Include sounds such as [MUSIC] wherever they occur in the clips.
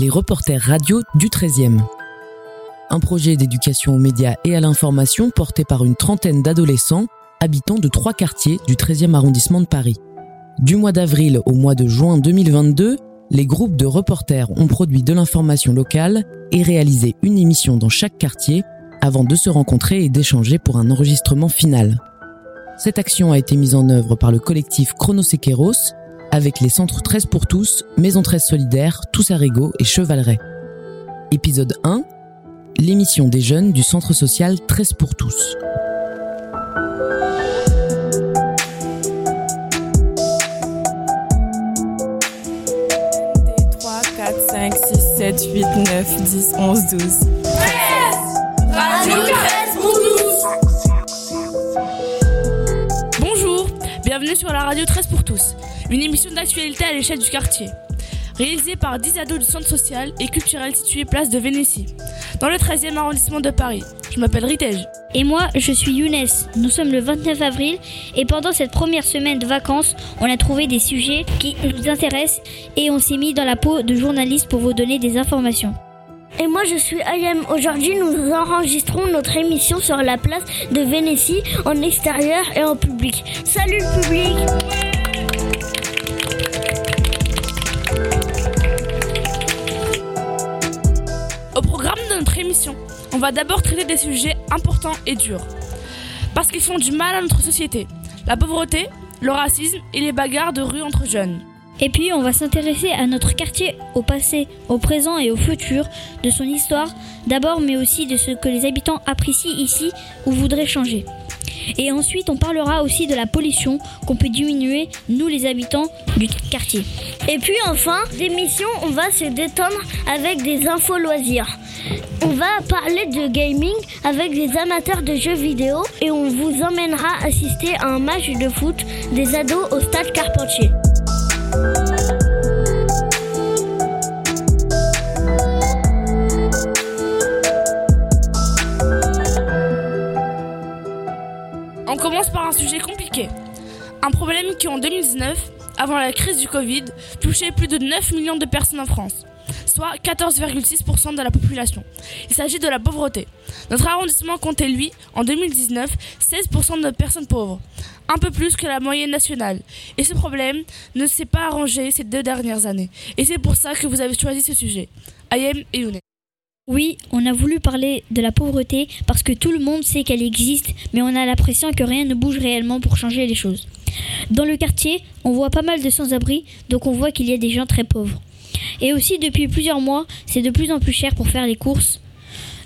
les reporters radio du 13e. Un projet d'éducation aux médias et à l'information porté par une trentaine d'adolescents habitants de trois quartiers du 13e arrondissement de Paris. Du mois d'avril au mois de juin 2022, les groupes de reporters ont produit de l'information locale et réalisé une émission dans chaque quartier avant de se rencontrer et d'échanger pour un enregistrement final. Cette action a été mise en œuvre par le collectif Chronosequeros avec les centres 13 pour tous, Maison 13 solidaire, Tous Régo et Chevaleret. Épisode 1 L'émission des jeunes du centre social 13 pour tous. 5, 6, 7, 8, 9, 10, 11, 12. 13 Radio 13 pour tous Bonjour, bienvenue sur la radio 13 pour tous, une émission d'actualité à l'échelle du quartier. Réalisée par 10 ados du centre social et culturel situé place de Vénétie, dans le 13e arrondissement de Paris. Je m'appelle Ritej. Et moi, je suis Younes. Nous sommes le 29 avril et pendant cette première semaine de vacances, on a trouvé des sujets qui nous intéressent et on s'est mis dans la peau de journalistes pour vous donner des informations. Et moi je suis Ayem. Aujourd'hui nous enregistrons notre émission sur la place de Vénétie en extérieur et en public. Salut le public on va d'abord traiter des sujets importants et durs. Parce qu'ils font du mal à notre société. La pauvreté, le racisme et les bagarres de rue entre jeunes. Et puis on va s'intéresser à notre quartier, au passé, au présent et au futur, de son histoire d'abord mais aussi de ce que les habitants apprécient ici ou voudraient changer. Et ensuite, on parlera aussi de la pollution qu'on peut diminuer, nous les habitants du quartier. Et puis enfin, d'émission, on va se détendre avec des infos loisirs. On va parler de gaming avec des amateurs de jeux vidéo et on vous emmènera assister à un match de foot des ados au stade Carpentier. Un sujet compliqué. Un problème qui en 2019, avant la crise du Covid, touchait plus de 9 millions de personnes en France soit 14,6% de la population. Il s'agit de la pauvreté. Notre arrondissement comptait, lui, en 2019, 16% de personnes pauvres, un peu plus que la moyenne nationale. Et ce problème ne s'est pas arrangé ces deux dernières années. Et c'est pour ça que vous avez choisi ce sujet. Ayem et Younes. Oui, on a voulu parler de la pauvreté parce que tout le monde sait qu'elle existe, mais on a l'impression que rien ne bouge réellement pour changer les choses. Dans le quartier, on voit pas mal de sans-abri, donc on voit qu'il y a des gens très pauvres. Et aussi, depuis plusieurs mois, c'est de plus en plus cher pour faire les courses.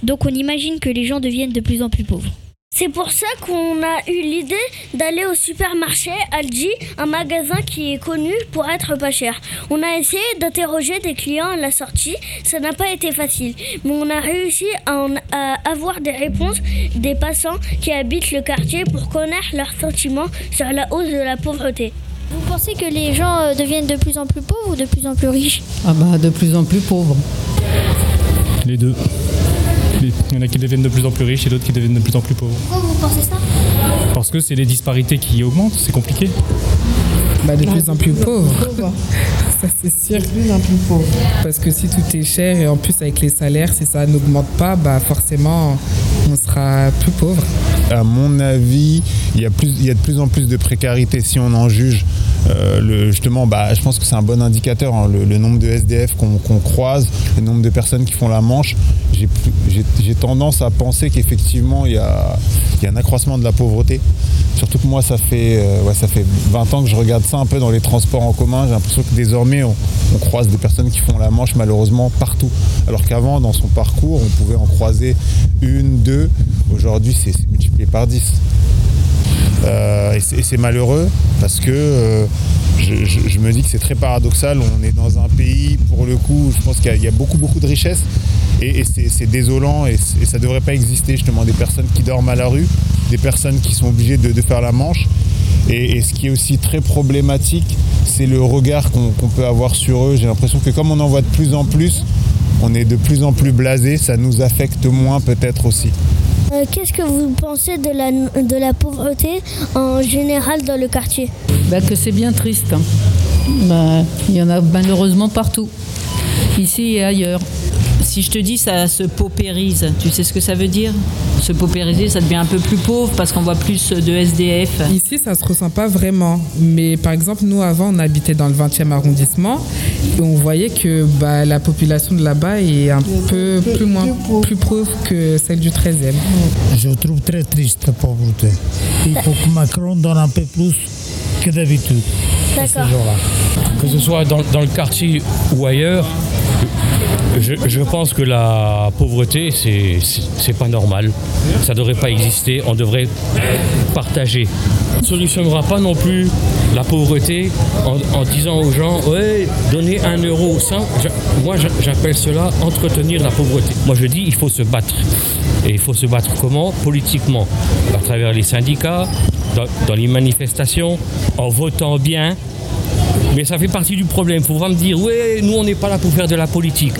Donc on imagine que les gens deviennent de plus en plus pauvres. C'est pour ça qu'on a eu l'idée d'aller au supermarché Aldi, un magasin qui est connu pour être pas cher. On a essayé d'interroger des clients à la sortie, ça n'a pas été facile, mais on a réussi à, à, avoir des réponses des passants qui habitent le quartier pour connaître leurs sentiments sur la hausse de la pauvreté. Vous pensez que les gens euh, deviennent de plus en plus pauvres ou de plus en plus riches? Ah bah de plus en plus pauvres. Les deux. Il y en a qui deviennent de plus en plus riches et d'autres qui deviennent de plus en plus pauvres. Pourquoi vous pensez ça? Parce que c'est les disparités qui augmentent, c'est compliqué. Bah de plus en plus pauvres. [LAUGHS] ça c'est sûr. De plus en plus pauvres. Parce que si tout est cher et en plus avec les salaires, si ça n'augmente pas, bah forcément on sera plus pauvre. À mon avis, il y, a plus, il y a de plus en plus de précarité si on en juge. Euh, justement, bah, je pense que c'est un bon indicateur, hein, le, nombre de SDF qu'on qu croise, le nombre de personnes qui font la manche. J'ai tendance à penser qu'effectivement, il y a, un accroissement de la pauvreté. Surtout que moi, ça fait, euh, ouais, ça fait 20 ans que je regarde ça un peu dans les transports en commun. J'ai l'impression que désormais, on, on, croise des personnes qui font la manche malheureusement partout. Alors qu'avant, dans son parcours, on pouvait en croiser une, deux. Aujourd'hui, c'est multiplié par 10. Euh, et c'est malheureux parce que euh, je, me dis que c'est très paradoxal. On est dans un pays, pour le coup, je pense qu'il y, a beaucoup, beaucoup de richesses et, c'est désolant et, ça ne devrait pas exister justement des personnes qui dorment à la rue, des personnes qui sont obligées de, faire la manche. Et, ce qui est aussi très problématique, c'est le regard qu'on qu peut avoir sur eux. J'ai l'impression que comme on en voit de plus en plus, on est de plus en plus blasé, ça nous affecte moins peut-être aussi. Euh, Qu'est-ce que vous pensez de la, pauvreté en général dans le quartier bah Que c'est bien triste. Hein. Bah, il y en a malheureusement partout. ici et ailleurs. Si je te dis ça se paupérise, tu sais ce que ça veut dire? Se paupériser, ça devient un peu plus pauvre parce qu'on voit plus de SDF. Ici, ça se ressent pas vraiment. Mais par exemple, nous, avant, on habitait dans le 20e arrondissement et on voyait que bah, la population de là-bas est un peu plus, moins, plus pauvre que celle du 13e. Je trouve très triste la pauvreté. Il faut que Macron donne un peu plus que d'habitude. Que ce soit dans, dans le quartier ou ailleurs, je, pense que la pauvreté, c'est pas normal. Ça ne devrait pas exister. On devrait partager. On ne solutionnera pas non plus la pauvreté en, disant aux gens Ouais, donnez un euro. Ça, moi, j'a- j'appelle cela entretenir la pauvreté. Moi, je dis il faut se battre. Et il faut se battre comment? Politiquement, à travers les syndicats, dans les manifestations, en votant bien. Mais ça fait partie du problème. Il faut me dire, ouais, nous on n'est pas là pour faire de la politique.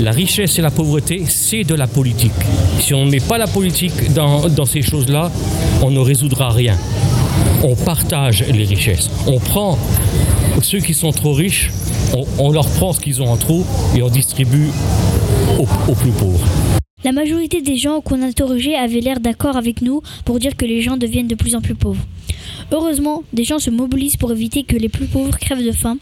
La richesse et la pauvreté, c'est de la politique. Si on ne met pas la politique dans, ces choses-là, on ne résoudra rien. On partage les richesses. On prend ceux qui sont trop riches, on, leur prend ce qu'ils ont en trop et on distribue aux, aux plus pauvres. La majorité des gens qu'on interrogeait avaient l'air d'accord avec nous pour dire que les gens deviennent de plus en plus pauvres. Heureusement, des gens se mobilisent pour éviter que les plus pauvres crèvent de faim.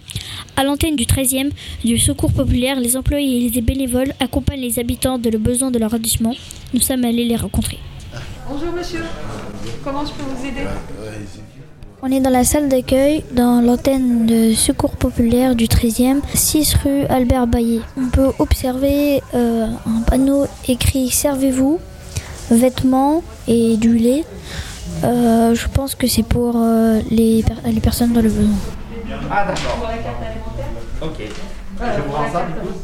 À l'antenne du 13e, du Secours populaire, les employés et les bénévoles accompagnent les habitants de le besoin de leur arrondissement. Nous sommes allés les rencontrer. Bonjour monsieur, comment je peux vous aider? On est dans la salle d'accueil, dans l'antenne de Secours populaire du 13e, 6 rue Albert Baillet. On peut observer euh, un panneau écrit Servez-vous, vêtements et du lait. Euh, je pense que c'est pour euh, les, per- les personnes dans le besoin. Ah d'accord. Ok. Je vous rends ça du coup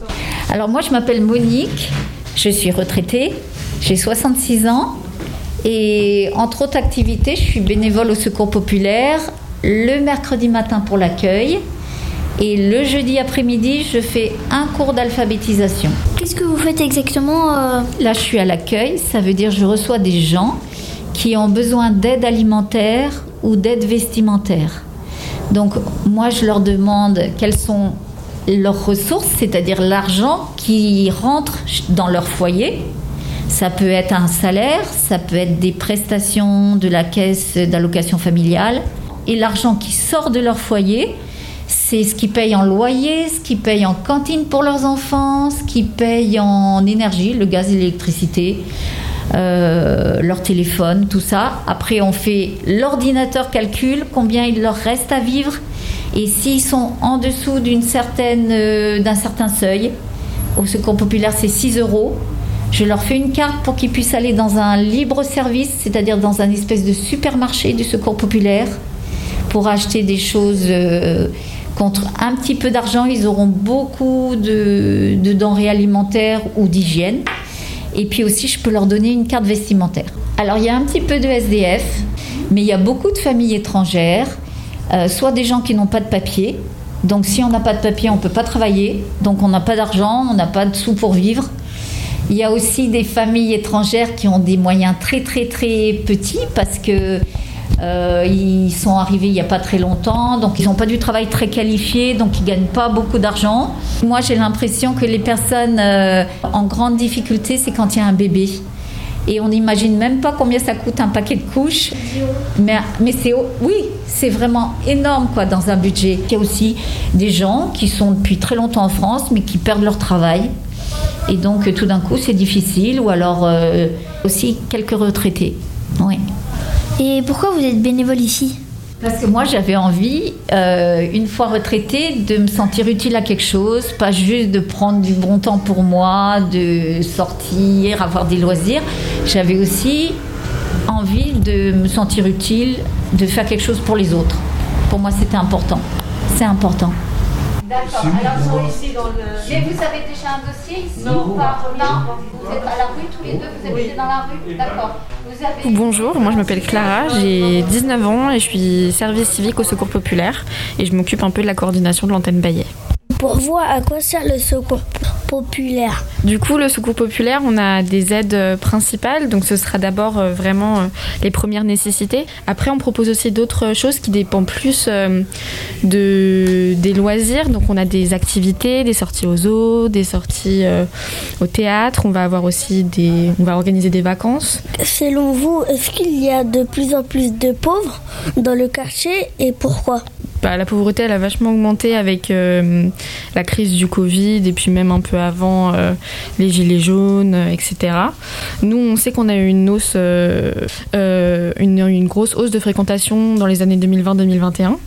Alors moi je m'appelle Monique, je suis retraitée, j'ai 66 ans et entre autres activités, je suis bénévole au Secours populaire le mercredi matin pour l'accueil et le jeudi après-midi, je fais un cours d'alphabétisation. Qu'est-ce que vous faites exactement euh? Là, je suis à l'accueil, ça veut dire je reçois des gens qui ont besoin d'aide alimentaire ou d'aide vestimentaire. Donc moi, je leur demande quelles sont leurs ressources, c'est-à-dire l'argent qui rentre dans leur foyer. Ça peut être un salaire, ça peut être des prestations de la caisse d'allocation familiale. Et l'argent qui sort de leur foyer, c'est ce qu'ils payent en loyer, ce qu'ils payent en cantine pour leurs enfants, ce qu'ils payent en énergie, le gaz et l'électricité, euh, leur téléphone, tout ça. Après, on fait l'ordinateur calcule combien il leur reste à vivre. Et s'ils sont en dessous d'une euh, d'un certain seuil, au Secours populaire, c'est 6 euros. Je leur fais une carte pour qu'ils puissent aller dans un libre service, c'est-à-dire dans un espèce de supermarché du Secours populaire, pour acheter des choses euh, contre un petit peu d'argent. Ils auront beaucoup de denrées alimentaires ou d'hygiène. Et puis aussi, je peux leur donner une carte vestimentaire. Alors, il y a un petit peu de SDF, mais il y a beaucoup de familles étrangères, euh, soit des gens qui n'ont pas de papier. Donc, si on n'a pas de papier, on ne peut pas travailler. Donc, on n'a pas d'argent, on n'a pas de sous pour vivre. Il y a aussi des familles étrangères qui ont des moyens très, très, très petits parce que euh, ils sont arrivés il n'y a pas très longtemps, donc ils n'ont pas du travail très qualifié, donc ils ne gagnent pas beaucoup d'argent. Moi, j'ai l'impression que les personnes euh, en grande difficulté, c'est quand il y a un bébé. Et on n'imagine même pas combien ça coûte un paquet de couches. Mais, c'est oui, c'est vraiment énorme quoi dans un budget. Il y a aussi des gens qui sont depuis très longtemps en France, mais qui perdent leur travail. Et donc tout d'un coup, c'est difficile. Ou alors euh, aussi quelques retraités. Oui. Et pourquoi vous êtes bénévole ici? Parce que moi, j'avais envie, euh, une fois retraitée, de me sentir utile à quelque chose, pas juste de prendre du bon temps pour moi, de sortir, avoir des loisirs. J'avais aussi envie de me sentir utile, de faire quelque chose pour les autres. Pour moi, c'était important. C'est important. D'accord. Alors, sont ici dans le. Mais vous avez déjà un dossier ici Non. Par là Vous êtes à la rue tous les deux Vous habitez dans la rue D'accord. Bonjour, moi je m'appelle Clara, j'ai 19 ans et je suis service civique au Secours populaire et je m'occupe un peu de la coordination de l'antenne Bayet. Pour vous, à quoi sert le secours populaire Du coup, le secours populaire, on a des aides euh, principales, donc ce sera d'abord euh, vraiment euh, les premières nécessités. Après, on propose aussi d'autres choses qui dépendent plus de, des loisirs, donc on a des activités, des sorties aux eaux, des sorties au théâtre, on va avoir aussi des, on va organiser des vacances. Selon vous, est-ce qu'il y a de plus en plus de pauvres dans le quartier et pourquoi? Bah, la pauvreté, elle a vachement augmenté avec euh, la crise du Covid et puis même un peu avant euh, les gilets jaunes, euh, etc. Nous, on sait qu'on a eu une hausse, une, grosse hausse de fréquentation dans les années 2020-2021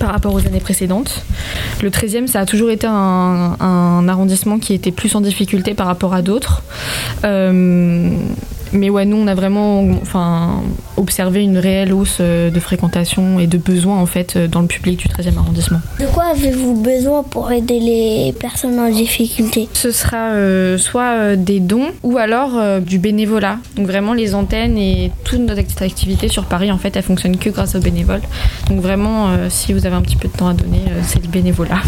par rapport aux années précédentes. Le 13e, ça a toujours été un, arrondissement qui était plus en difficulté par rapport à d'autres. Mais ouais, nous, on a vraiment enfin, observé une réelle hausse euh, de fréquentation et de besoins en fait euh, dans le public du 13e arrondissement. De quoi avez-vous besoin pour aider les personnes en difficulté? Ce sera euh, soit euh, des dons ou alors euh, du bénévolat. Donc vraiment les antennes et toute notre activité sur Paris en fait, elle fonctionne que grâce aux bénévoles. Donc vraiment, euh, si vous avez un petit peu de temps à donner, euh, c'est le bénévolat.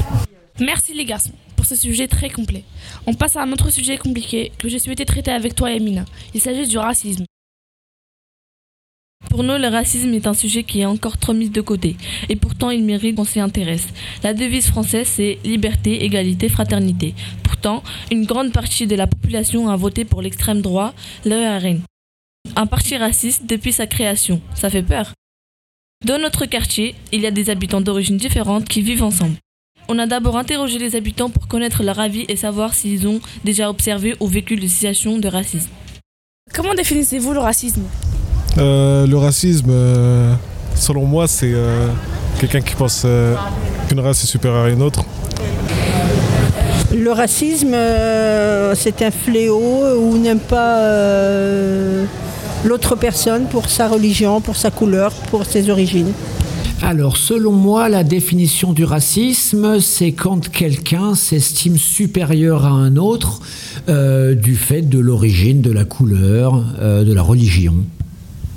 Merci les garçons pour ce sujet très complet. On passe à un autre sujet compliqué que j'ai souhaité traiter avec toi Yamina. Il s'agit du racisme. Pour nous, le racisme est un sujet qui est encore trop mis de côté, et pourtant il mérite qu'on s'y intéresse. La devise française, c'est liberté, égalité, fraternité. Pourtant, une grande partie de la population a voté pour l'extrême droit, le RN. Un parti raciste depuis sa création. Ça fait peur. Dans notre quartier, il y a des habitants d'origines différentes qui vivent ensemble. On a d'abord interrogé les habitants pour connaître leur avis et savoir s'ils ont déjà observé ou vécu des situations de racisme. Comment définissez-vous le racisme Euh, le racisme, euh, selon moi, c'est euh, quelqu'un qui pense euh, qu'une race est supérieure à une autre. Le racisme, euh, c'est un fléau où on n'aime pas euh, l'autre personne pour sa religion, pour sa couleur, pour ses origines. Alors, selon moi, la définition du racisme, c'est quand quelqu'un s'estime supérieur à un autre euh, du fait de l'origine, de la couleur, euh, de la religion.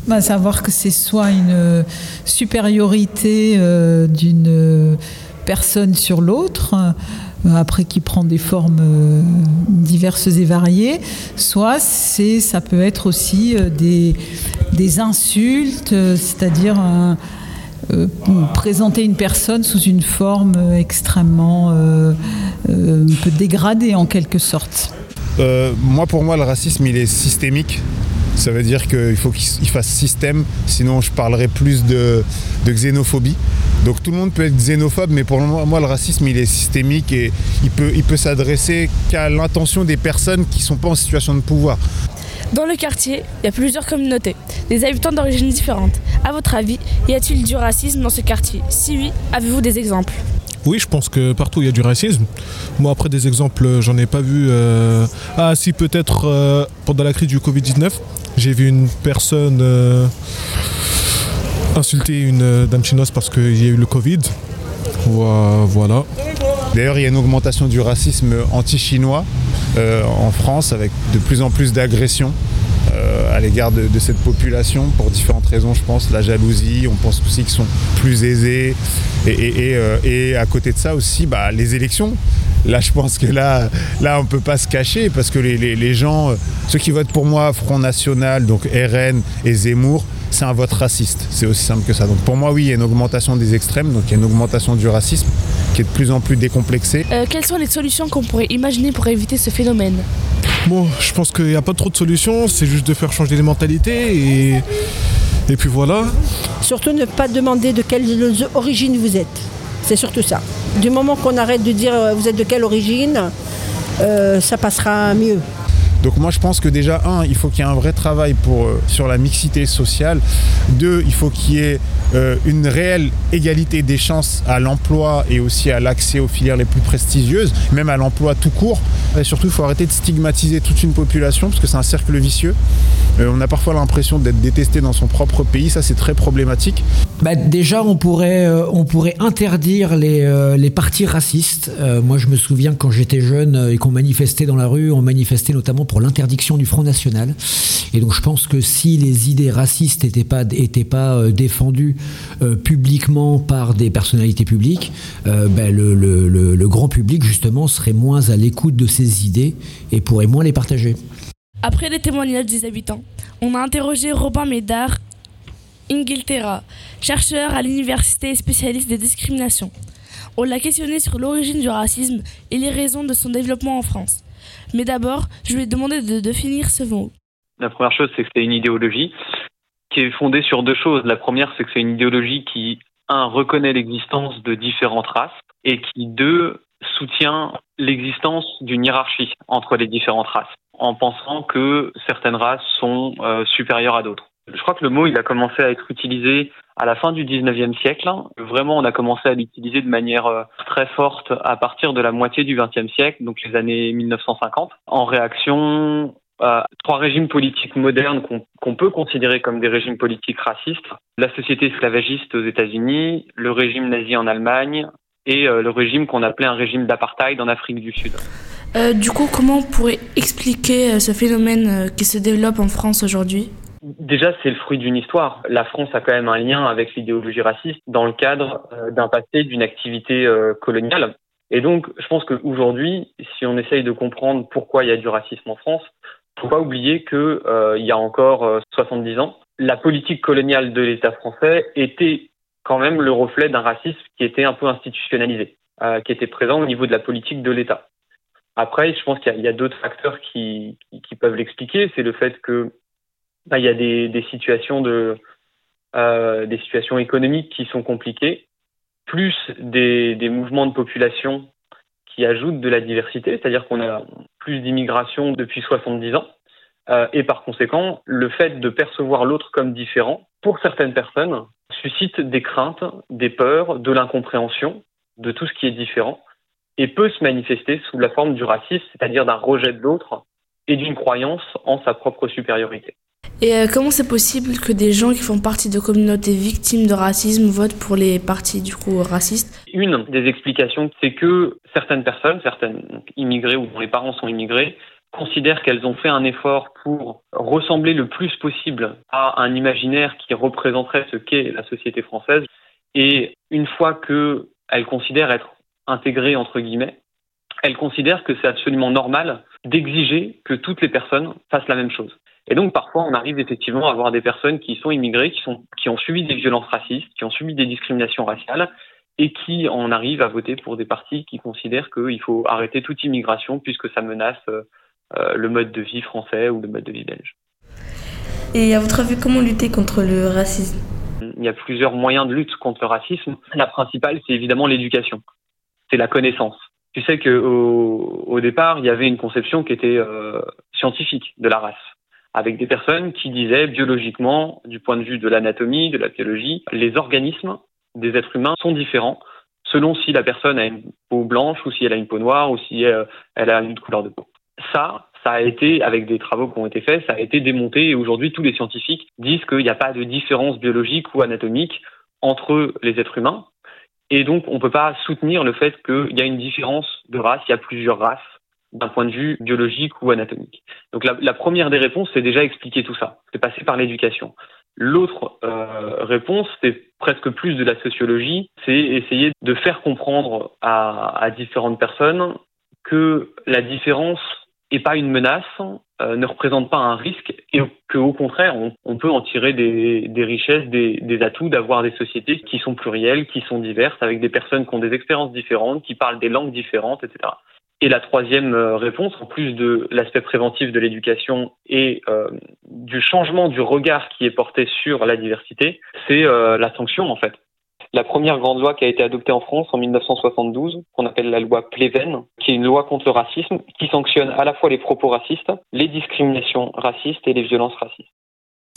Bah, savoir que c'est soit une euh, supériorité d'une personne sur l'autre, après qui prend des formes diverses et variées, soit c'est, ça peut être aussi des, des insultes, c'est-à-dire euh, présenter une personne sous une forme euh, extrêmement euh, dégradée en quelque sorte. Moi, pour moi, le racisme, il est systémique. Ça veut dire qu'il faut qu'il il fasse système, sinon je parlerai plus de, xénophobie. Donc tout le monde peut être xénophobe, mais pour moi, moi, le racisme, il est systémique et il peut, il peut s'adresser qu'à l'intention des personnes qui ne sont pas en situation de pouvoir. Dans le quartier, il y a plusieurs communautés, des habitants d'origines différentes. À votre avis, y a-t-il du racisme dans ce quartier? Si oui, avez-vous des exemples? Oui, je pense que partout il y a du racisme. Moi, après des exemples, j'en ai pas vu. euh, Ah, si, peut-être euh, pendant la crise du Covid-19, j'ai vu une personne euh, insulter une euh, dame chinoise parce qu'il y a eu le Covid. Voi- Voilà. D'ailleurs, il y a une augmentation du racisme anti-chinois en France avec de plus en plus d'agressions euh, à l'égard de, cette population pour différentes raisons, je pense. La jalousie, on pense aussi qu'ils sont plus aisés. Et, euh, à côté de ça aussi, bah, les élections. Là, je pense que là, là on ne peut pas se cacher parce que les, les- gens, euh, ceux qui votent pour moi, Front National, donc RN et Zemmour, c'est un vote raciste. C'est aussi simple que ça. Donc pour moi, oui, il y a une augmentation des extrêmes, donc il y a une augmentation du racisme qui est de plus en plus décomplexée. Euh, Quelles sont les solutions qu'on pourrait imaginer pour éviter ce phénomène Bon, je pense qu'il n'y a pas trop de solutions, c'est juste de faire changer les mentalités et, et puis voilà. Surtout ne pas demander de quelle origine vous êtes. C'est surtout ça. Du moment qu'on arrête de dire euh, vous êtes de quelle origine, euh, ça passera mieux. Donc moi je pense que déjà, un, il faut qu'il y ait un vrai travail pour, euh, sur la mixité sociale. Deux, il faut qu'il y ait euh, une réelle égalité des chances à l'emploi et aussi à l'accès aux filières les plus prestigieuses, même à l'emploi tout court. Et surtout, il faut arrêter de stigmatiser toute une population parce que c'est un cercle vicieux. Euh, on a parfois l'impression d'être détesté dans son propre pays, ça c'est très problématique. Bah, déjà, on pourrait, on pourrait interdire les, les partis racistes. Moi, je me souviens quand j'étais jeune et qu'on manifestait dans la rue, on manifestait notamment pour l'interdiction du Front National. Et donc je pense que si les idées racistes n'étaient pas, euh, défendues euh, publiquement par des personnalités publiques, euh, ben, le grand public justement serait moins à l'écoute de ces idées et pourrait moins les partager. Après les témoignages des habitants, on a interrogé Robin Médard Ingilterra, chercheur à l'université et spécialiste des discriminations. On l'a questionné sur l'origine du racisme et les raisons de son développement en France. Mais d'abord, je lui ai demandé de définir ce mot. La première chose, c'est que c'est une idéologie qui est fondée sur deux choses. La première, c'est que c'est une idéologie qui, un, reconnaît l'existence de différentes races et qui, deux, soutient l'existence d'une hiérarchie entre les différentes races, en pensant que certaines races sont euh, supérieures à d'autres. Je crois que le mot, il a commencé à être utilisé à la fin du 19e siècle. Vraiment, on a commencé à l'utiliser de manière euh, très forte à partir de la moitié du 20e siècle, donc les années 1950, en réaction à trois régimes politiques modernes qu'on peut considérer comme des régimes politiques racistes. La société esclavagiste aux États-Unis, le régime nazi en Allemagne et euh, le régime qu'on appelait un régime d'apartheid en Afrique du Sud. Euh, du coup, comment on pourrait expliquer ce phénomène qui se développe en France aujourd'hui? Déjà, c'est le fruit d'une histoire. La France a quand même un lien avec l'idéologie raciste dans le cadre euh, d'un passé, d'une activité euh, coloniale. Et donc, je pense qu'aujourd'hui, si on essaye de comprendre pourquoi il y a du racisme en France, faut pas oublier que euh, il y a encore euh, 70 ans, la politique coloniale de l'État français était quand même le reflet d'un racisme qui était un peu institutionnalisé, euh, qui était présent au niveau de la politique de l'État. Après, je pense qu'il y a, d'autres facteurs qui, qui peuvent l'expliquer. C'est le fait que bah, il y a des, des situations de euh, des situations économiques qui sont compliquées, plus des, des mouvements de population qui ajoutent de la diversité, c'est-à-dire qu'on a plus d'immigration depuis 70 ans, euh, et par conséquent, le fait de percevoir l'autre comme différent, pour certaines personnes, suscite des craintes, des peurs, de l'incompréhension de tout ce qui est différent, et peut se manifester sous la forme du racisme, c'est-à-dire d'un rejet de l'autre et d'une croyance en sa propre supériorité. Et euh, comment c'est possible que des gens qui font partie de communautés victimes de racisme votent pour les partis du coup racistes Une des explications, c'est que certaines personnes, certaines immigrées ou dont les parents sont immigrés, considèrent qu'elles ont fait un effort pour ressembler le plus possible à un imaginaire qui représenterait ce qu'est la société française. Et une fois qu'elles considèrent être intégrées, entre guillemets, elles considèrent que c'est absolument normal d'exiger que toutes les personnes fassent la même chose. Et donc parfois on arrive effectivement à avoir des personnes qui sont immigrées, qui, sont, qui ont subi des violences racistes, qui ont subi des discriminations raciales, et qui en arrivent à voter pour des partis qui considèrent qu'il faut arrêter toute immigration puisque ça menace euh, le mode de vie français ou le mode de vie belge. Et à votre avis, comment lutter contre le racisme? Il y a plusieurs moyens de lutte contre le racisme. La principale, c'est évidemment l'éducation. C'est la connaissance. Tu sais qu'au au départ, il y avait une conception qui était euh, scientifique de la race avec des personnes qui disaient biologiquement, du point de vue de l'anatomie, de la biologie, les organismes des êtres humains sont différents selon si la personne a une peau blanche ou si elle a une peau noire ou si elle, elle a une couleur de peau. Ça, ça a été, avec des travaux qui ont été faits, ça a été démonté et aujourd'hui tous les scientifiques disent qu'il n'y a pas de différence biologique ou anatomique entre les êtres humains. Et donc on ne peut pas soutenir le fait qu'il y a une différence de race, il y a plusieurs races d'un point de vue biologique ou anatomique. Donc la, première des réponses, c'est déjà expliquer tout ça. C'est passer par l'éducation. L'autre euh, réponse, c'est presque plus de la sociologie, c'est essayer de faire comprendre à, différentes personnes que la différence n'est pas une menace, euh, ne représente pas un risque, et qu'au contraire, on, peut en tirer des, richesses, des atouts d'avoir des sociétés qui sont plurielles, qui sont diverses, avec des personnes qui ont des expériences différentes, qui parlent des langues différentes, etc. Et la troisième réponse, en plus de l'aspect préventif de l'éducation et euh, du changement du regard qui est porté sur la diversité, c'est euh, la sanction en fait. La première grande loi qui a été adoptée en France en 1972, qu'on appelle la loi Pleven, qui est une loi contre le racisme, qui sanctionne à la fois les propos racistes, les discriminations racistes et les violences racistes.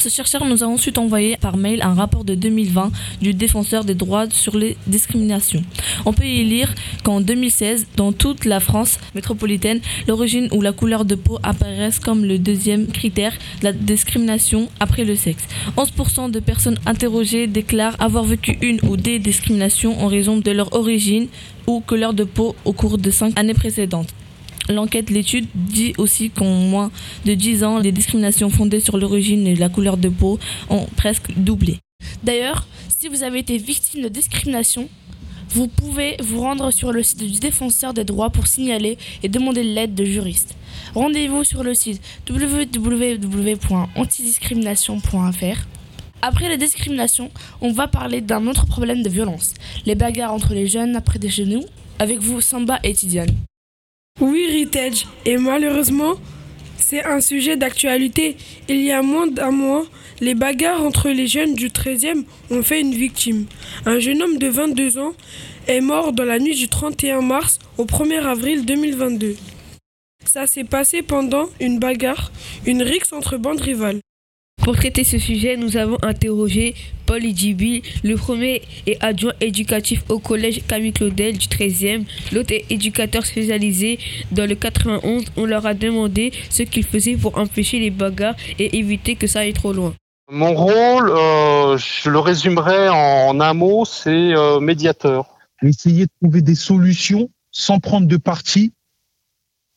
Ce chercheur nous a ensuite envoyé par mail un rapport de 2020 du défenseur des droits sur les discriminations. On peut y lire qu'en 2016, dans toute la France métropolitaine, l'origine ou la couleur de peau apparaissent comme le deuxième critère de la discrimination après le sexe. 11% de personnes interrogées déclarent avoir vécu une ou des discriminations en raison de leur origine ou couleur de peau au cours de cinq années précédentes. L'enquête, l'étude dit aussi qu'en moins de 10 ans, les discriminations fondées sur l'origine et la couleur de peau ont presque doublé. D'ailleurs, si vous avez été victime de discrimination, vous pouvez vous rendre sur le site du défenseur des droits pour signaler et demander l'aide de juristes. Rendez-vous sur le site www.antidiscrimination.fr. Après les discriminations, on va parler d'un autre problème de violence, les bagarres entre les jeunes après des genoux. Avec vous, Samba et Tidiane. Oui, Ritage, et malheureusement, c'est un sujet d'actualité. Il y a moins d'un mois, les bagarres entre les jeunes du 13e ont fait une victime. Un jeune homme de 22 ans est mort dans la nuit du 31 mars au 1er avril 2022. Ça s'est passé pendant une bagarre, une rixe entre bandes rivales. Pour traiter ce sujet, nous avons interrogé Paul Idjibi, le premier et adjoint éducatif au collège Camille Claudel du 13e. L'autre est éducateur spécialisé dans le 91. On leur a demandé ce qu'ils faisaient pour empêcher les bagarres et éviter que ça aille trop loin. Mon rôle, euh, je le résumerai en un mot, c'est euh, médiateur. Essayer de trouver des solutions sans prendre de parti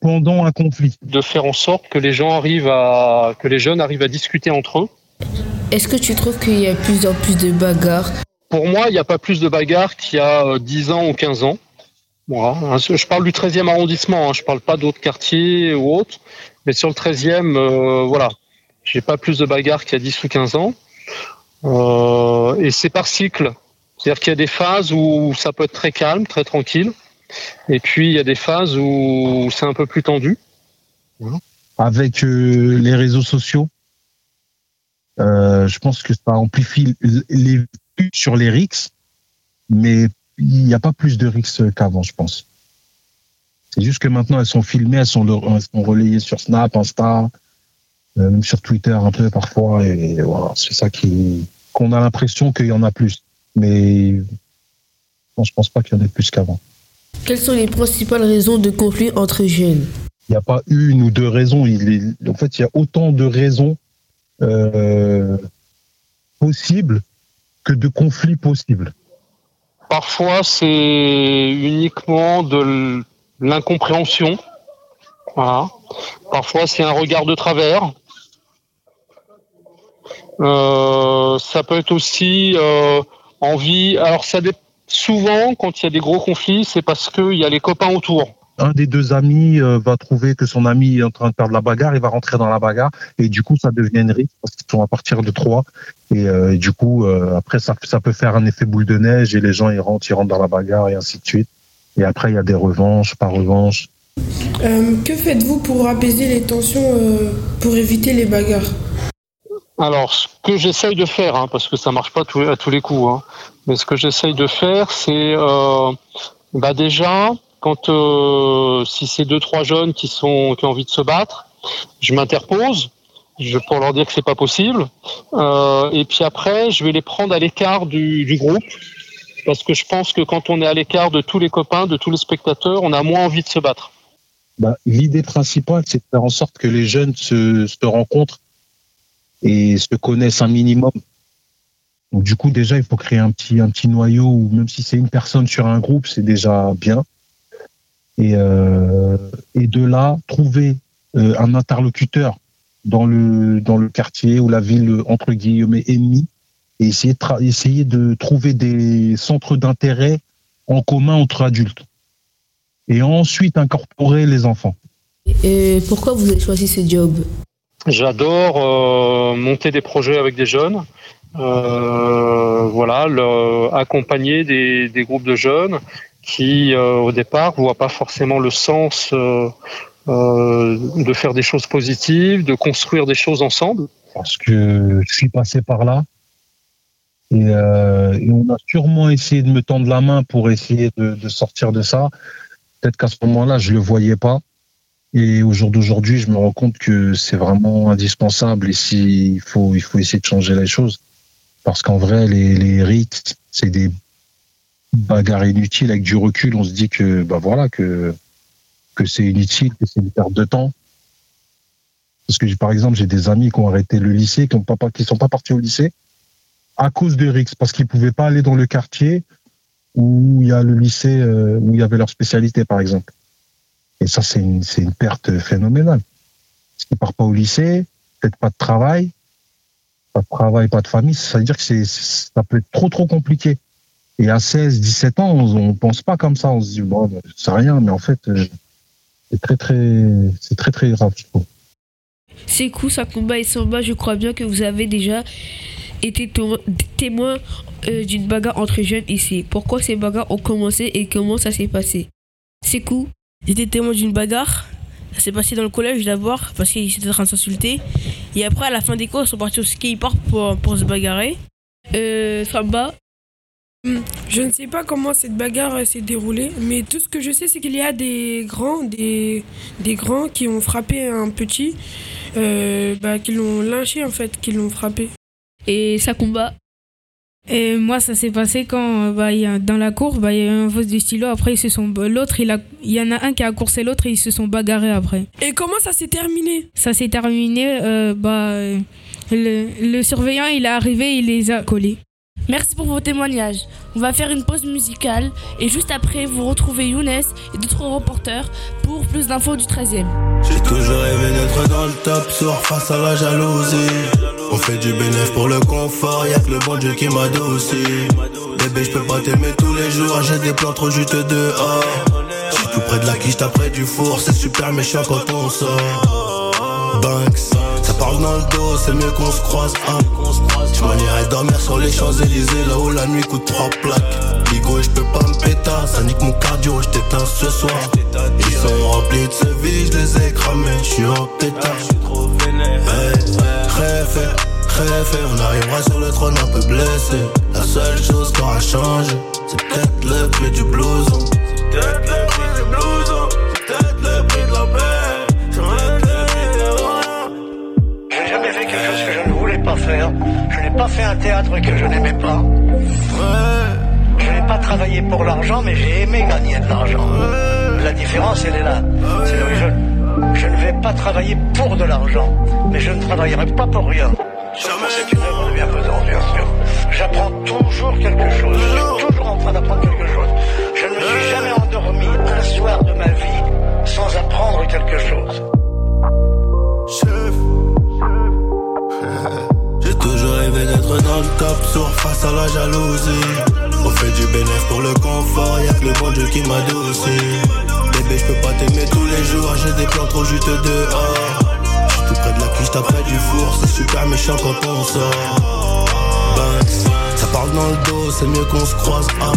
pendant un conflit. De faire en sorte que les gens arrivent à, que les jeunes arrivent à discuter entre eux. Est-ce que tu trouves qu'il y a plus en plus de bagarres? Pour moi, il n'y a pas plus de bagarres qu'il y a 10 ans ou 15 ans. Voilà. Je parle du 13e arrondissement, hein. je ne parle pas d'autres quartiers ou autres, mais sur le 13e, euh, voilà, j'ai pas plus de bagarres qu'il y a 10 ou 15 ans. Euh, et c'est par cycle. C'est-à-dire qu'il y a des phases où ça peut être très calme, très tranquille. Et puis il y a des phases où c'est un peu plus tendu. Avec euh, les réseaux sociaux, euh, je pense que ça amplifie les vues sur les RIX, mais il n'y a pas plus de RIX qu'avant, je pense. C'est juste que maintenant elles sont filmées, elles sont, relayées sur Snap, Insta, euh, même sur Twitter un peu parfois, et voilà, c'est ça qui qu'on a l'impression qu'il y en a plus, mais non, je pense pas qu'il y en ait plus qu'avant. Quelles sont les principales raisons de conflit entre jeunes? Il n'y a pas une ou deux raisons. Il en fait, il y a autant de raisons euh, possibles que de conflits possibles. Parfois, c'est uniquement de l'incompréhension. Parfois, c'est un regard de travers. Euh, ça peut être aussi euh, envie. Alors, ça dépend souvent, quand il y a des gros conflits, c'est parce qu'il y a les copains autour. Un des deux amis euh, va trouver que son ami est en train de faire de la bagarre, il va rentrer dans la bagarre, et du coup, ça devient une risque parce qu'ils sont à partir de trois. Et, euh, du coup, euh, après, ça, ça peut faire un effet boule de neige, et les gens, ils rentrent, ils rentrent dans la bagarre, et ainsi de suite. Et après, il y a des revanches, par revanche. que faites-vous pour apaiser les tensions, pour éviter les bagarres? Alors, ce que j'essaye de faire, hein, parce que ça marche pas à tous les coups, hein, mais ce que j'essaye de faire, c'est euh, bah déjà, quand euh, si c'est deux trois jeunes qui sont qui ont envie de se battre, je m'interpose, je pour leur dire que c'est pas possible, euh, et puis après, je vais les prendre à l'écart du, groupe, parce que je pense que quand on est à l'écart de tous les copains, de tous les spectateurs, on a moins envie de se battre. Bah, L'idée principale, c'est de faire en sorte que les jeunes se rencontrent et se connaissent un minimum. Donc du coup déjà il faut créer un petit un petit noyau ou même si c'est une personne sur un groupe c'est déjà bien. Et euh, et de là trouver euh, un interlocuteur dans le dans le quartier ou la ville entre guillemets ennemie et essayer de essayer de trouver des centres d'intérêt en commun entre adultes et ensuite incorporer les enfants. Et pourquoi vous avez choisi ce job? J'adore euh, monter des projets avec des jeunes. Euh, voilà, accompagner des, des, groupes de jeunes qui, euh, au départ, voient pas forcément le sens euh, euh, de faire des choses positives, de construire des choses ensemble. Parce que je suis passé par là. Et, et on a sûrement essayé de me tendre la main pour essayer de, de sortir de ça. Peut-être qu'à ce moment-là, je le voyais pas. Et au jour d'aujourd'hui, je me rends compte que c'est vraiment indispensable ici. Il faut, il faut essayer de changer les choses. Parce qu'en vrai, les, les c'est des bagarres inutiles. Avec du recul, on se dit que, bah voilà, que, que c'est inutile, que c'est une perte de temps. Parce que, par exemple, j'ai des amis qui ont arrêté le lycée, qui ne qui sont pas partis au lycée à cause de RIX, parce qu'ils pouvaient pas aller dans le quartier où il y a le lycée, euh, où il y avait leur spécialité, par exemple. Et ça, c'est une, c'est une perte phénoménale. Qu'il part pas au lycée, peut-être pas de travail, pas de travail, pas de famille, ça veut dire que c'est, ça peut être trop, trop compliqué. Et à 16, 17 ans, on, on pense pas comme ça, on se dit, bon, c'est rien, mais en fait, euh, c'est très, très, c'est très, très grave, je trouve. Sekou, Sakumba et Samba, je crois bien que vous avez déjà été témoin euh, d'une bagarre entre jeunes ici. Pourquoi ces bagarres ont commencé et comment ça s'est passé? Sekou J'étais témoin d'une bagarre. Ça s'est passé dans le collège d'abord parce qu'ils étaient en train de s'insulter. Et après, à la fin des cours, ils sont partis au skatepark pour, pour se bagarrer. Euh, Samba Hmm, Je ne sais pas comment cette bagarre euh, s'est déroulée, mais tout ce que je sais, c'est qu'il y a des grands, des, des grands qui ont frappé un petit, euh, bah, qui l'ont lynché en fait, qui l'ont frappé. Et Sakumba Et moi, ça s'est passé quand, bah, y a, dans la cour, bah, il y a eu un vol de stylo. Après, ils se sont, l'autre, il a, il y en a un qui a coursé l'autre et ils se sont bagarrés après. Et comment ça s'est terminé? Ça s'est terminé, euh, bah, le, le surveillant, il est arrivé, il les a collés. Merci pour vos témoignages. On va faire une pause musicale et juste après, vous retrouvez Younes et d'autres reporters pour plus d'infos du 13e. J'ai toujours rêvé d'être dans le top sur face à la jalousie. On fait du bénéfice pour le confort, y'a que le bon Dieu qui m'adoucit. Bébé, je peux pas t'aimer tous les jours, j'ai des plans trop juste dehors. J'suis tout près de la quiche, après du four, c'est super méchant quand on sort. Banks, ça parle dans le dos, c'est mieux qu'on se croise. Hein. Je m'en irai dormir sur les Champs-Élysées, là où la nuit coûte trois plaques. Bigo, je peux pas me péter, ça nique mon cardio, je t'éteins ce soir. Ils sont remplis de ce vie, je les ai cramés, je suis en pétard. Hey, Réfé, réfé, on arrivera sur le trône un peu blessé. La seule chose qui aura changé, c'est peut-être le prix du blouson. C'est peut-être le prix du blouson, c'est peut-être le prix de la paix. N'ai jamais fait quelque chose que je ne voulais pas faire. Pas fait un théâtre que je n'aimais pas. Je n'ai pas travaillé pour l'argent, mais j'ai aimé gagner de l'argent. La différence, elle est là. Je, ne vais pas travailler pour de l'argent, mais je ne travaillerai pas pour rien. C'est une œuvre de bienfaisance, bien sûr. J'apprends toujours quelque chose. Je suis toujours en train d'apprendre quelque chose. Je ne me suis jamais endormi un soir de ma vie sans apprendre quelque chose. Toujours rêvé d'être dans le top sur face à la jalousie. On fait du bénéfice pour le confort, y'a que le bon Dieu qui m'adoucit. Bébé, je peux pas t'aimer tous les jours, j'ai des plans trop juste dehors. J'suis tout près de la quiche, près du four, c'est super méchant quand on sort. Banks, ça parle dans le dos, c'est mieux qu'on se croise. Hein.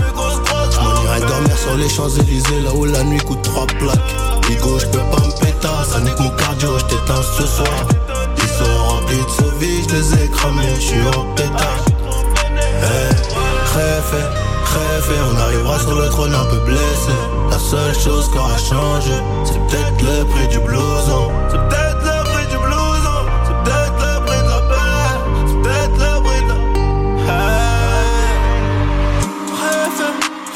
J'm'en irai dormir sur les Champs-Élysées, là où la nuit coûte trois plaques. Bigo, je peux pas me péter, ça nique mon cardio, je t'éteins ce soir. Ils sont remplis de ce vie, je les ai cramés, je suis en pétard. Hey, réfé, réfé, on arrivera sur le trône un peu blessé. La seule chose qui aura changé, c'est peut-être le prix du blouson. C'est peut-être le prix du blouson, c'est peut-être le prix de la paix, c'est peut-être le prix de la. Hey, réfé,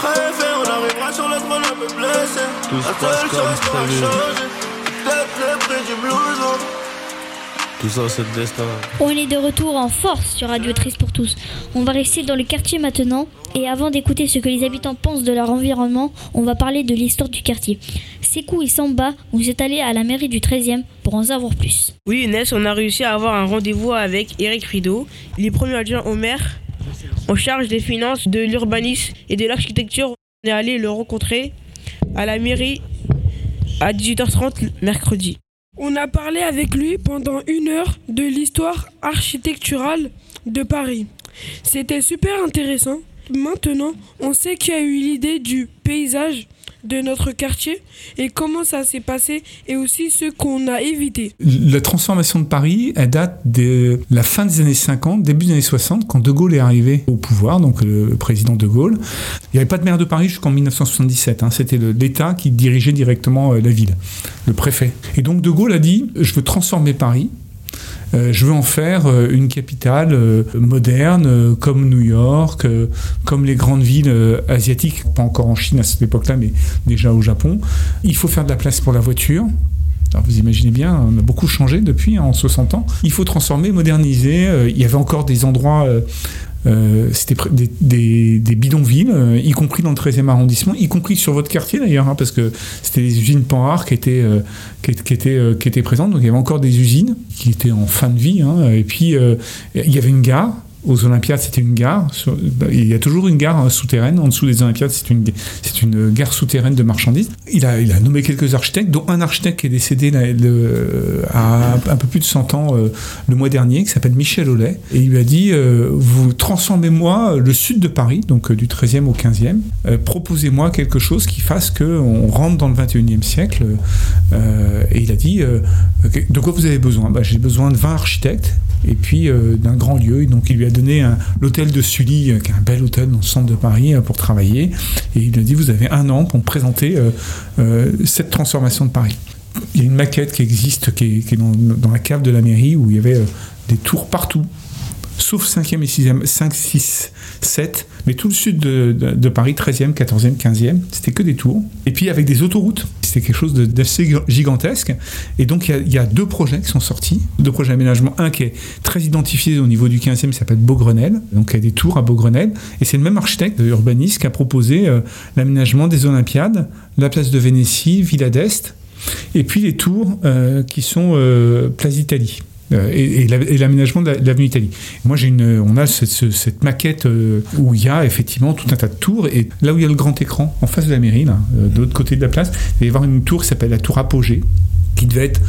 réfé, on arrivera sur le trône un peu blessé. Tout se La passe seule comme prévu. Tout ça, c'est le destin. On est de retour en force sur Radio Triste pour tous. On va rester dans le quartier maintenant et avant d'écouter ce que les habitants pensent de leur environnement, on va parler de l'histoire du quartier. Sekou et Samba, vous êtes allés à la mairie du 13e pour en savoir plus. Oui, Inès, on a réussi à avoir un rendez-vous avec Eric Rideau, il est premier adjoint au maire en charge des finances, de l'urbanisme et de l'architecture. On est allé le rencontrer à la mairie à 18h30 mercredi. On a parlé avec lui pendant une heure de l'histoire architecturale de Paris. C'était super intéressant. Maintenant, on sait qui a eu l'idée du paysage de notre quartier et comment ça s'est passé et aussi ce qu'on a évité. La transformation de Paris, elle date de la fin des années 50, début des années 60, quand De Gaulle est arrivé au pouvoir, donc le président De Gaulle. Il n'y avait pas de maire de Paris jusqu'en 1977. hein. C'était l'État qui dirigeait directement euh, la ville, le préfet. Et donc De Gaulle a dit Je veux transformer Paris. Euh, je veux en faire euh, une capitale euh, moderne, comme New York, comme les grandes villes asiatiques, pas encore en Chine à cette époque-là, mais déjà au Japon. Il faut faire de la place pour la voiture. Alors vous imaginez bien, on a beaucoup changé depuis hein, en 60 ans. Il faut transformer, moderniser. Il y avait encore des endroits euh, c'était des, des- des bidonvilles, euh, y compris dans le 13e arrondissement, y compris sur votre quartier d'ailleurs, hein, parce que c'était les usines Panhard qui étaient, euh, qui, étaient, qui étaient présentes. Donc il y avait encore des usines qui étaient en fin de vie. hein, et puis il y avait une gare. Aux Olympiades, c'était une gare. Bah, Il y a toujours une gare hein, souterraine. En dessous des Olympiades, c'est une, gare souterraine de marchandises. Il a, nommé quelques architectes, dont un architecte qui est décédé à un peu plus de 100 ans euh, le mois dernier, qui s'appelle Michel Aulet. Et il lui a dit euh, Vous transformez-moi le sud de Paris, donc euh, du 13e au 15e. euh, Proposez-moi quelque chose qui fasse qu'on rentre dans le 21e siècle. Euh, et il a dit euh, De quoi vous avez besoin? Bah, J'ai besoin de 20 architectes et puis euh, d'un grand lieu. Donc il lui a donné l'hôtel de Sully, euh, qui est un bel hôtel dans le centre de Paris, euh, pour travailler. Et il a dit Vous avez un an pour présenter euh, cette transformation de Paris. Il y a une maquette qui existe, qui est, qui est dans, la cave de la mairie, où il y avait des tours partout, sauf 5e et 6e, 5, 6, 7, mais tout le sud de, Paris, 13e, 14e, 15e, c'était que des tours. Et puis avec des autoroutes, c'était quelque chose d'assez gigantesque. Et donc il y, a, il y a deux projets qui sont sortis, deux projets d'aménagement. Un qui est très identifié au niveau du 15e, qui s'appelle Beaugrenelle, donc il y a des tours à Beaugrenelle. Et c'est le même architecte urbaniste qui a proposé euh, l'aménagement des Olympiades, la place de Vénétie, Villa d'Est, et puis les tours euh, qui sont euh, Place d'Italie. Euh, et, et la- et l'aménagement de la- de l'avenue Italie. Moi, on a ce- ce- cette maquette euh, où il y a effectivement tout un tas de tours et là où il y a le grand écran en face de la mairie, euh, de l'autre côté de la place, il va y avoir une tour qui s'appelle la tour Apogée, qui devait être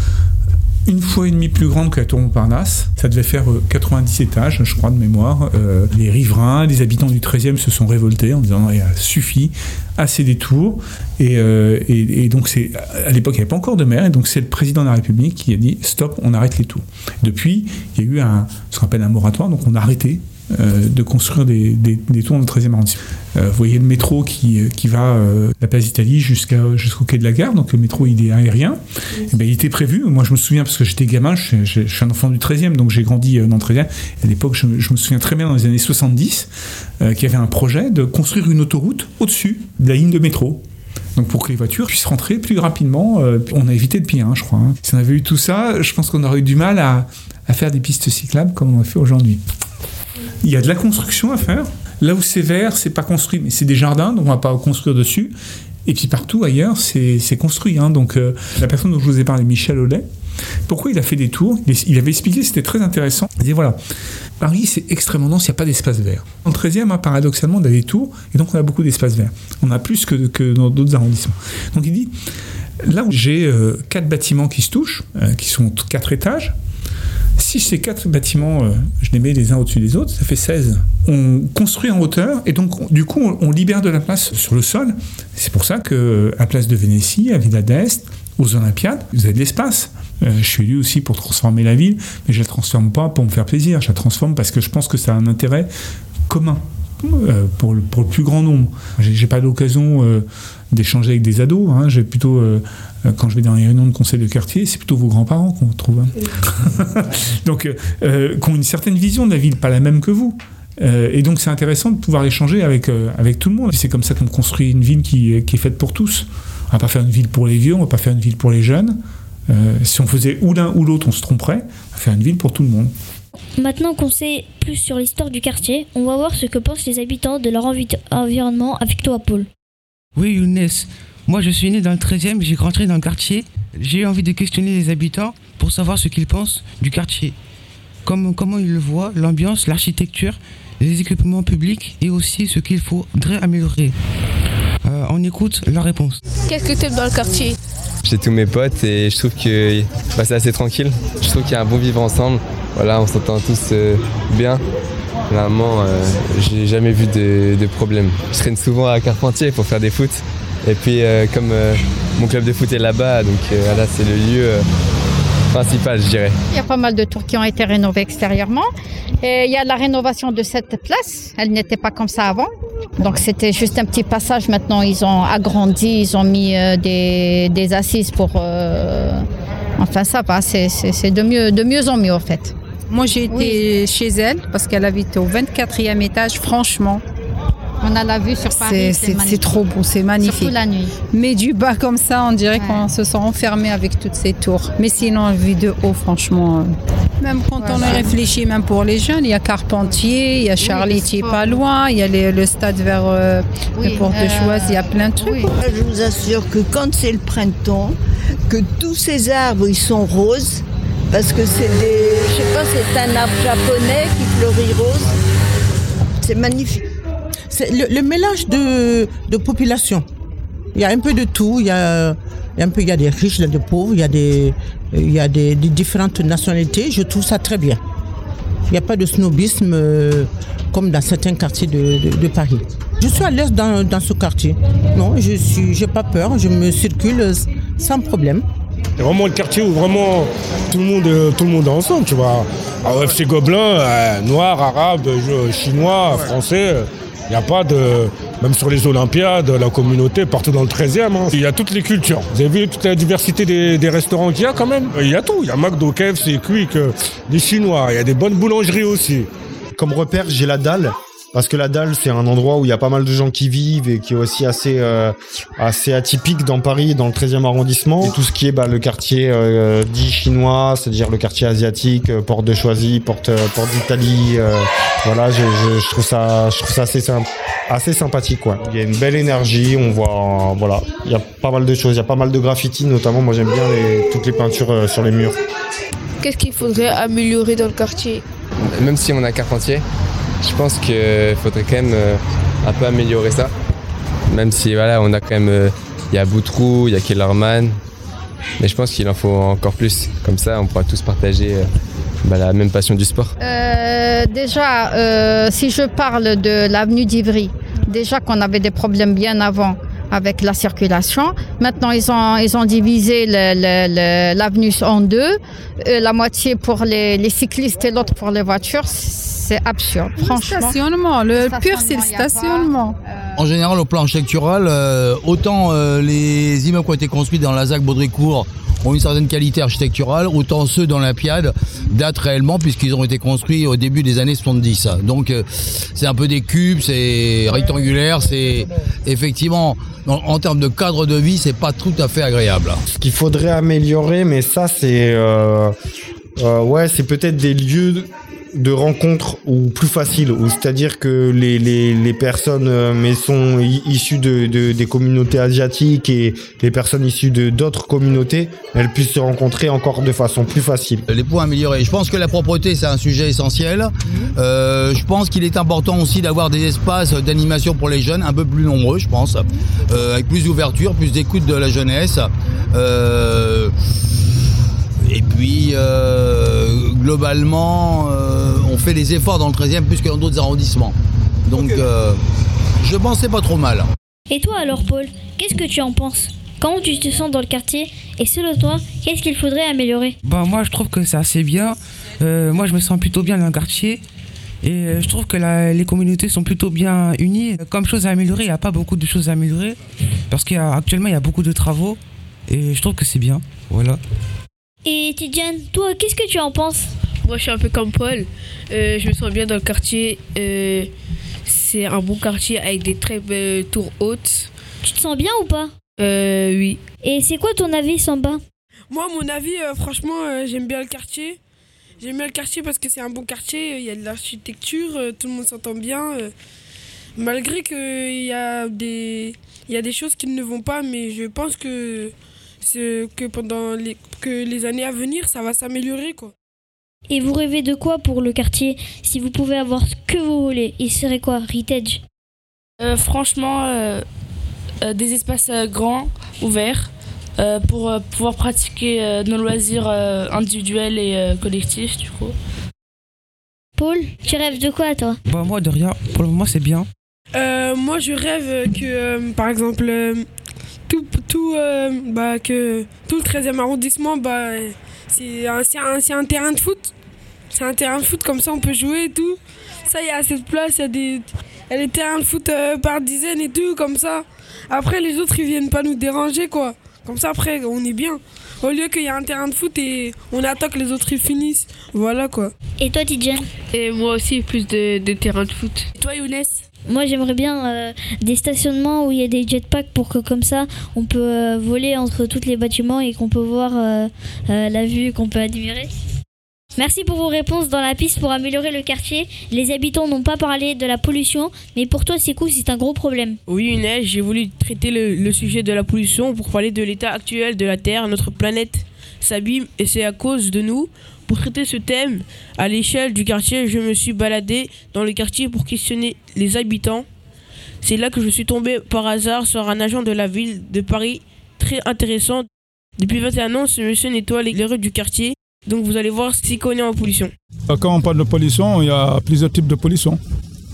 une fois et demie plus grande que la tour Montparnasse. Ça devait faire euh, 90 étages, je crois, de mémoire. Euh, les riverains, les habitants du 13e se sont révoltés en disant il suffit, assez des tours. Et, euh, et- donc, c'est à l'époque, il n'y avait pas encore de maire, et donc c'est le président de la République qui a dit stop, on arrête les tours. Depuis, il y a eu ce qu'on appelle un moratoire, donc on a arrêté euh, de construire des, tours dans le 13e arrondissement. Euh, vous voyez le métro qui, qui va euh, de la place d'Italie jusqu'au quai de la gare, donc le métro il est aérien. Eh ben, il était prévu, moi je me souviens parce que j'étais gamin, je, suis- un enfant du 13e, donc j'ai grandi euh, dans le 13e. À l'époque, je, me- souviens très bien dans les années 70 euh, qu'il y avait un projet de construire une autoroute au-dessus de la ligne de métro. Donc pour que les voitures puissent rentrer plus rapidement, euh, on a évité le pire, hein, je crois. hein. Si on avait eu tout ça, je pense qu'on aurait eu du mal à, à faire des pistes cyclables comme on a fait aujourd'hui. Il y a de la construction à faire. Là où c'est vert, c'est pas construit, mais c'est des jardins, donc on va pas construire dessus. Et puis partout ailleurs, c'est construit. hein. Donc euh, la personne dont je vous ai parlé, Michel Aulet, pourquoi il a fait des tours? Il, avait expliqué, c'était très intéressant. Il disait voilà, Paris c'est extrêmement dense, il n'y a pas d'espace vert. Dans le 13e, hein, paradoxalement, on a des tours, et donc on a beaucoup d'espace vert. On a plus que, que dans d'autres arrondissements. Donc il dit là où j'ai euh, quatre bâtiments qui se touchent, euh, qui sont quatre étages, si ces quatre bâtiments, euh, je les mets les uns au-dessus des autres, ça fait 16. On construit en hauteur et donc on- du coup on, libère de la place sur le sol. C'est pour ça que à Place de Vénétie, à Villa d'Est, aux Olympiades, vous avez de l'espace. Euh, je suis élu aussi pour transformer la ville, mais je la transforme pas pour me faire plaisir. Je la transforme parce que je pense que ça a un intérêt commun. Euh, pour, le, pour le plus grand nombre. J'ai pas l'occasion euh, d'échanger avec des ados. Hein. J'ai plutôt, euh, quand je vais dans les réunions de conseil de quartier, c'est plutôt vos grands-parents qu'on retrouve. hein. [LAUGHS] donc, qui ont une certaine vision de la ville, pas la même que vous. Et donc, c'est intéressant de pouvoir échanger avec, avec tout le monde. C'est comme ça qu'on construit une ville qui, est- qui est faite pour tous. On va pas faire une ville pour les vieux, on va pas faire une ville pour les jeunes. Si on faisait ou l'un ou l'autre, on se tromperait. On va faire une ville pour tout le monde. Maintenant qu'on sait plus sur l'histoire du quartier, on va voir ce que pensent les habitants de leur envi- environnement avec toi, Paul. Oui, Younes. Moi, je suis né dans le 13e, j'ai grandi dans le quartier. J'ai eu envie de questionner les habitants pour savoir ce qu'ils pensent du quartier. Comme, comment ils le voient, l'ambiance, l'architecture, les équipements publics et aussi ce qu'il faudrait améliorer. Euh, on écoute leur réponse. Qu'est-ce que tu aimes dans le quartier? J'ai tous mes potes et je trouve que bah, c'est assez tranquille. Je trouve qu'il y a un bon vivre ensemble. Voilà, on s'entend tous euh, bien. Normalement, euh, j'ai jamais vu de, de problème. Je traîne souvent à Carpentier pour faire des foot. Et puis, euh, comme mon club de foot est là-bas, donc voilà, c'est le lieu principal, je dirais. Il y a pas mal de tours qui ont été rénovées extérieurement. Et il y a la rénovation de cette place. Elle n'était pas comme ça avant. Donc c'était juste un petit passage. Maintenant, ils ont agrandi, ils ont mis des, des assises pour... euh, Enfin, ça va, c'est de mieux, de mieux en mieux, en fait. Moi, j'ai été chez elle parce qu'elle habite au 24e étage. Franchement, On a la vue sur Paris. C'est- trop beau, c'est magnifique. Surtout la nuit. Mais du bas comme ça, on dirait qu'on se sent enfermé avec toutes ces tours. Mais sinon, vu de haut, franchement, euh, même quand on y réfléchit, même pour les jeunes, il y a Carpentier, il y a Charlie qui est pas loin, il y a les- le stade vers euh, les portes de Choise, il y a plein de trucs. Je vous assure que quand c'est le printemps, que tous ces arbres ils sont roses, parce que c'est des, je sais pas, c'est un arbre japonais qui fleurit rose. C'est magnifique. C'est le, mélange de, de population. Il y a un peu de tout. Il y a, il y a un peu, il y a des riches, il y a des pauvres, il y a des, il y a des, différentes nationalités. Je trouve ça très bien. Il n'y a pas de snobisme euh, comme dans certains quartiers de, de- de Paris. Je suis à l'aise dans, dans ce quartier. Non, je suis, j'ai pas peur. Je me circule sans problème. C'est vraiment le quartier où vraiment tout le monde, tout le monde est ensemble, tu vois. À FC Gobelin, euh, noir, arabe, chinois, français, il n'y a pas de... Même sur les Olympiades, la communauté, partout dans le 13e, hein, il y a toutes les cultures. Vous avez vu toute la diversité des, des restaurants qu'il y a quand même? Il y a tout. Il y a McDo, KFC, Quick, euh, des Chinois, il y a des bonnes boulangeries aussi. Comme repère, j'ai la dalle. Parce que la dalle, c'est un endroit où il y a pas mal de gens qui vivent et qui est aussi assez, euh, assez atypique dans Paris, dans le 13e arrondissement. Et tout ce qui est bah, le quartier euh, dit chinois, c'est-à-dire le quartier asiatique, euh, porte de Choisy, porte, euh, porte d'Italie. euh, voilà, je, je, je trouve ça, je trouve ça assez, symp- assez sympathique. Quoi. Il y a une belle énergie, on voit, euh, voilà, il y a pas mal de choses. Il y a pas mal de graffiti, notamment. Moi, j'aime bien les, toutes les peintures euh, sur les murs. Qu'est-ce qu'il faudrait améliorer dans le quartier? Même si on a Carpentier, je pense qu'il faudrait quand même euh, un peu améliorer ça. Même si voilà, on a quand même. euh, Il y a Boutrou, il y a Kellerman. Mais je pense qu'il en faut encore plus. Comme ça, on pourra tous partager euh, bah, la même passion du sport. Euh, déjà, euh, si je parle de l'avenue d'Ivry, déjà qu'on avait des problèmes bien avant avec la circulation. Maintenant, ils ont, ils ont divisé le- le- le- l'avenue en deux, Euh, la moitié pour les, les cyclistes et l'autre pour les voitures. C'est absurde, franchement. Stationnement, le pur, c'est le stationnement. En général, au plan architectural, euh, autant euh, les immeubles qui ont été construits dans la ZAC Baudricourt ont une certaine qualité architecturale, autant ceux dans l'Olympiade datent réellement puisqu'ils ont été construits au début des années 70. Donc euh, c'est un peu des cubes, c'est rectangulaire, c'est effectivement en, en termes de cadre de vie, c'est pas tout à fait agréable. Ce qu'il faudrait améliorer, mais ça c'est euh, euh, ouais, c'est peut-être des lieux de rencontre ou plus faciles, ou c'est-à-dire que les, les, les personnes euh, mais sont issues de, de- des communautés asiatiques et les personnes issues de d'autres communautés, elles puissent se rencontrer encore de façon plus facile. Les points améliorés. Je pense que la propreté, c'est un sujet essentiel. Euh, je pense qu'il est important aussi d'avoir des espaces d'animation pour les jeunes, un peu plus nombreux, je pense, euh, avec plus d'ouverture, plus d'écoute de la jeunesse. Euh, et puis, euh, globalement, euh, on fait des efforts dans le 13e plus que dans d'autres arrondissements. Donc, euh, je pense que c'est pas trop mal. Et toi alors, Paul, qu'est-ce que tu en penses? Comment tu te sens dans le quartier? Et selon toi, qu'est-ce qu'il faudrait améliorer? Bah moi je trouve que c'est assez bien. Euh, moi je me sens plutôt bien dans le quartier. Et je trouve que la- les communautés sont plutôt bien unies. Comme chose à améliorer, il n'y a pas beaucoup de choses à améliorer. Parce qu'actuellement il y a beaucoup de travaux. Et je trouve que c'est bien. Voilà. Et Tidiane, toi, qu'est-ce que tu en penses Moi, je suis un peu comme Paul. Euh, je me sens bien dans le quartier. Euh, c'est un bon quartier avec des très belles tours hautes. Tu te sens bien ou pas Euh, oui. Et c'est quoi ton avis, Samba Moi, mon avis, euh, franchement, euh, j'aime bien le quartier. J'aime bien le quartier parce que c'est un bon quartier, il y a de l'architecture, euh, tout le monde s'entend bien. euh, malgré qu'il y, a des- il y a des choses qui ne vont pas, mais je pense que, c'est- que pendant les, que les années à venir, ça va s'améliorer. quoi. Et vous rêvez de quoi pour le quartier Si vous pouvez avoir ce que vous voulez, il serait quoi Ritage Euh, franchement, euh, euh, des espaces euh, grands, ouverts, euh, pour euh, pouvoir pratiquer euh, nos loisirs euh, individuels et euh, collectifs, du coup. Paul, tu rêves de quoi, toi? Bah moi de rien. Pour le moment c'est bien. Euh, moi, je rêve que, euh, par exemple, euh, tout, tout, euh, bah, que tout le 13e arrondissement, bah, c'est un, un, terrain de foot. C'est un terrain de foot, comme ça on peut jouer et tout. Ça, il y a assez de place, il y a des, il y a des terrains de foot euh, par dizaines et tout, comme ça. Après, les autres, ils viennent pas nous déranger, quoi. Comme ça, après, on est bien. Au lieu qu'il y a un terrain de foot et on attend que les autres ils finissent. Voilà, quoi. Et toi, Tidiane Et moi aussi, plus de, de terrain de foot. Et toi, Younes? Moi, j'aimerais bien euh, des stationnements où il y a des jetpacks pour que comme ça, on peut euh, voler entre tous les bâtiments et qu'on peut voir euh, la vue qu'on peut admirer. Merci pour vos réponses dans la piste pour améliorer le quartier. Les habitants n'ont pas parlé de la pollution, mais pour toi, c'est cool, c'est un gros problème. Oui, Inès, j'ai voulu traiter le sujet de la pollution pour parler de l'état actuel de la Terre. Notre planète s'abîme et c'est à cause de nous. Pour traiter ce thème, à l'échelle du quartier, je me suis baladé dans le quartier pour questionner les habitants. C'est là que je suis tombé par hasard sur un agent de la ville de Paris très intéressant. Depuis 21 ans, ce monsieur nettoie les rues du quartier. Donc vous allez voir s'il connaît en pollution. Quand on parle de pollution, il y a plusieurs types de pollution.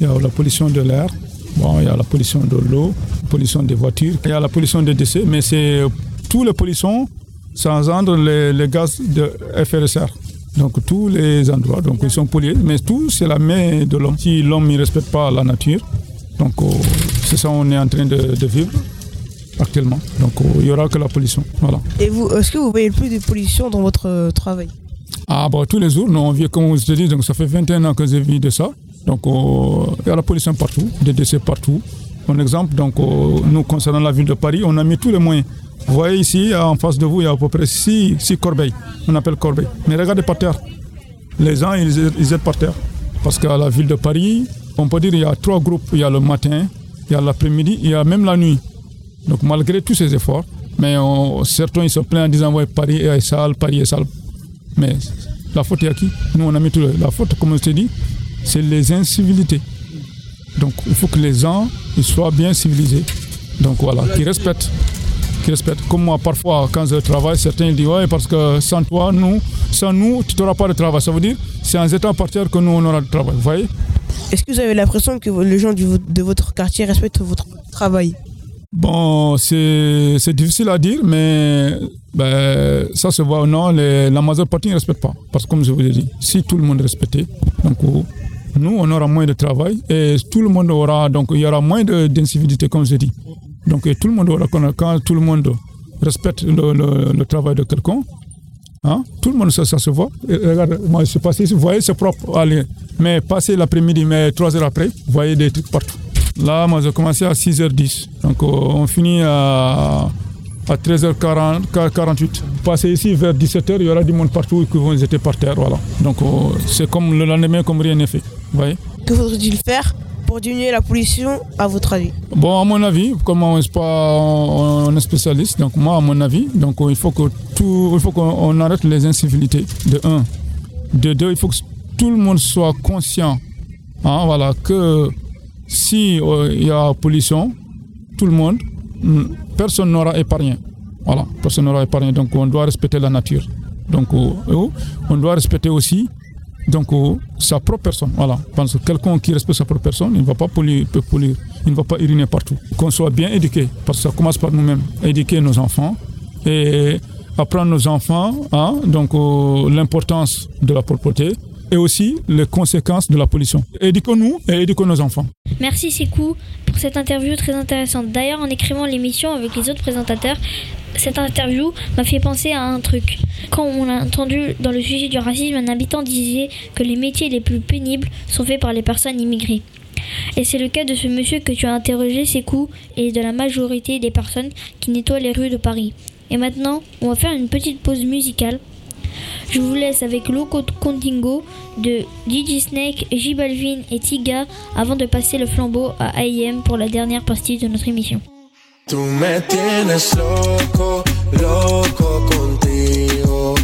Il y a la pollution de l'air, bon, il y a la pollution de l'eau, la pollution des voitures, il y a la pollution des décès, mais c'est tous les pollutions, ça engendre les, les gaz de FRSR. Donc tous les endroits, donc ils sont pollués, mais tout c'est la main de l'homme. Si l'homme ne respecte pas la nature, donc euh, c'est ça qu'on est en train de, de vivre actuellement. Donc euh, il n'y aura que la pollution. Voilà. Et vous, est-ce que vous voyez plus de pollution dans votre euh, travail? Ah, bah, tous les jours, nous, on vit, comme je te dis, donc ça fait 21 ans que je vis de ça. Donc, euh, il y a la pollution partout, des décès partout. Un exemple, donc, nous, concernant la ville de Paris, on a mis tous les moyens. Vous voyez ici, en face de vous, il y a à peu près 6, corbeilles. On appelle corbeilles. Mais regardez par terre. Les gens, ils, ils aident par terre. Parce qu'à la ville de Paris, on peut dire qu'il y a trois groupes. Il y a le matin, il y a l'après-midi, il y a même la nuit. Donc, malgré tous ces efforts, mais certains, ils se plaignent en disant, ouais, Paris est sale, Paris est sale. Mais la faute est à qui? Nous, on a mis tout le- La faute, comme je t'ai dit, c'est les incivilités. Donc, il faut que les gens ils soient bien civilisés. Donc, voilà, qu'ils respectent. Qu'ils respectent. Comme moi, parfois, quand je travaille, certains disent Ouais, parce que sans toi, nous, sans nous, tu n'auras pas de travail. Ça veut dire c'est en étant par terre que nous, on aura du travail. Vous voyez? Est-ce que vous avez l'impression que les gens du- de votre quartier respectent votre travail? Bon, c'est difficile à dire, mais ben, ça se voit. Non, les- la majeure partie ne respecte pas. Parce que comme je vous ai dit, si tout le monde respectait, donc nous, on aura moins de travail et tout le monde aura, donc il y aura moins d'incivilité, comme je dis. Donc tout le monde aura, quand, tout le monde respecte le, travail de quelqu'un, hein, tout le monde, ça, se voit. Et regarde, moi, je suis passé ici, vous voyez, c'est propre. Mais passer l'après-midi, mais trois heures après, vous voyez des trucs partout. Là, moi, j'ai commencé à 6h10. Donc, euh, on finit à, à 13h48. Passer ici vers 17h, il y aura du monde partout qui vont étaient par terre. Voilà. Donc, euh, c'est comme le lendemain, comme rien n'est fait. Que faudrait-il faire pour diminuer la pollution à votre avis? Bon, à mon avis, comme on est, pas, on est spécialiste, donc moi, à mon avis, donc euh, il faut que tout, il faut qu'on on arrête les incivilités. De un, de deux, il faut que tout le monde soit conscient, hein, voilà, que si euh, il y a pollution, tout le monde, mm, personne n'aura épargné. Voilà, personne n'aura épargné. Donc on doit respecter la nature. Donc euh, on doit respecter aussi donc euh, sa propre personne. Voilà, parce que quelqu'un qui respecte sa propre personne, il ne va pas polluer, polluer, il ne va pas uriner partout. Qu'on soit bien éduqué, parce que ça commence par nous-mêmes, éduquer nos enfants et apprendre nos enfants hein, donc euh, l'importance de la propreté et aussi les conséquences de la pollution. Éduquons-nous et éduquons nos enfants. Merci Sekou pour cette interview très intéressante. D'ailleurs, en écrivant l'émission avec les autres présentateurs, cette interview m'a fait penser à un truc. Quand on a entendu dans le sujet du racisme, un habitant disait que les métiers les plus pénibles sont faits par les personnes immigrées. Et c'est le cas de ce monsieur que tu as interrogé, Sekou, et de la majorité des personnes qui nettoient les rues de Paris. Et maintenant, on va faire une petite pause musicale. Je vous laisse avec Loco Contingo de DJ Snake, J Balvin et Tiga avant de passer le flambeau à AIM pour la dernière partie de notre émission. Tú me tienes loco, loco contigo.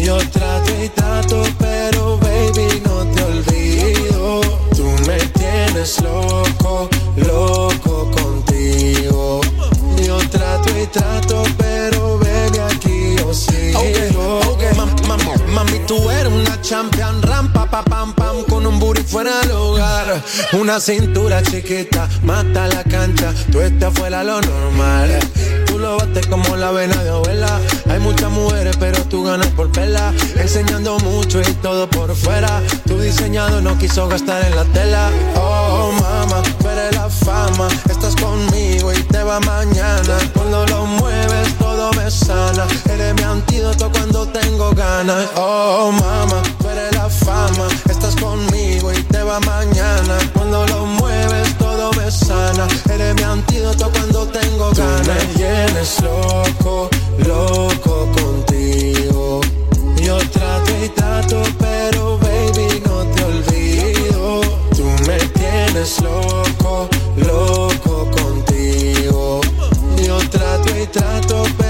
Yo trato y trato, pero baby no te olvido. Tú me tienes loco, loco contigo. Yo trato y trato, Mami, tú eres una champion, rampa, pa, pam, pam, con un booty fuera del hogar. Una cintura chiquita, mata la cancha, tú estás fuera lo normal. Tú lo bates como la vena de abuela. Hay muchas mujeres, pero tú ganas por pela. Enseñando mucho y todo por fuera. Tu diseñado no quiso gastar en la tela. Oh, mama, tú eres la fama. Estás conmigo y te va mañana. Cuando lo mueves, me sana. Eres mi antídoto cuando tengo ganas. Oh, mama, tú eres la fama. Estás conmigo y te va mañana. Cuando lo mueves, todo pana. Eres mi antídoto cuando tengo ganas. Tú me tienes loco, loco contigo. Yo trato y trato, pero baby no te olvido. Tú me tienes loco, loco contigo. Yo trato y trato, pero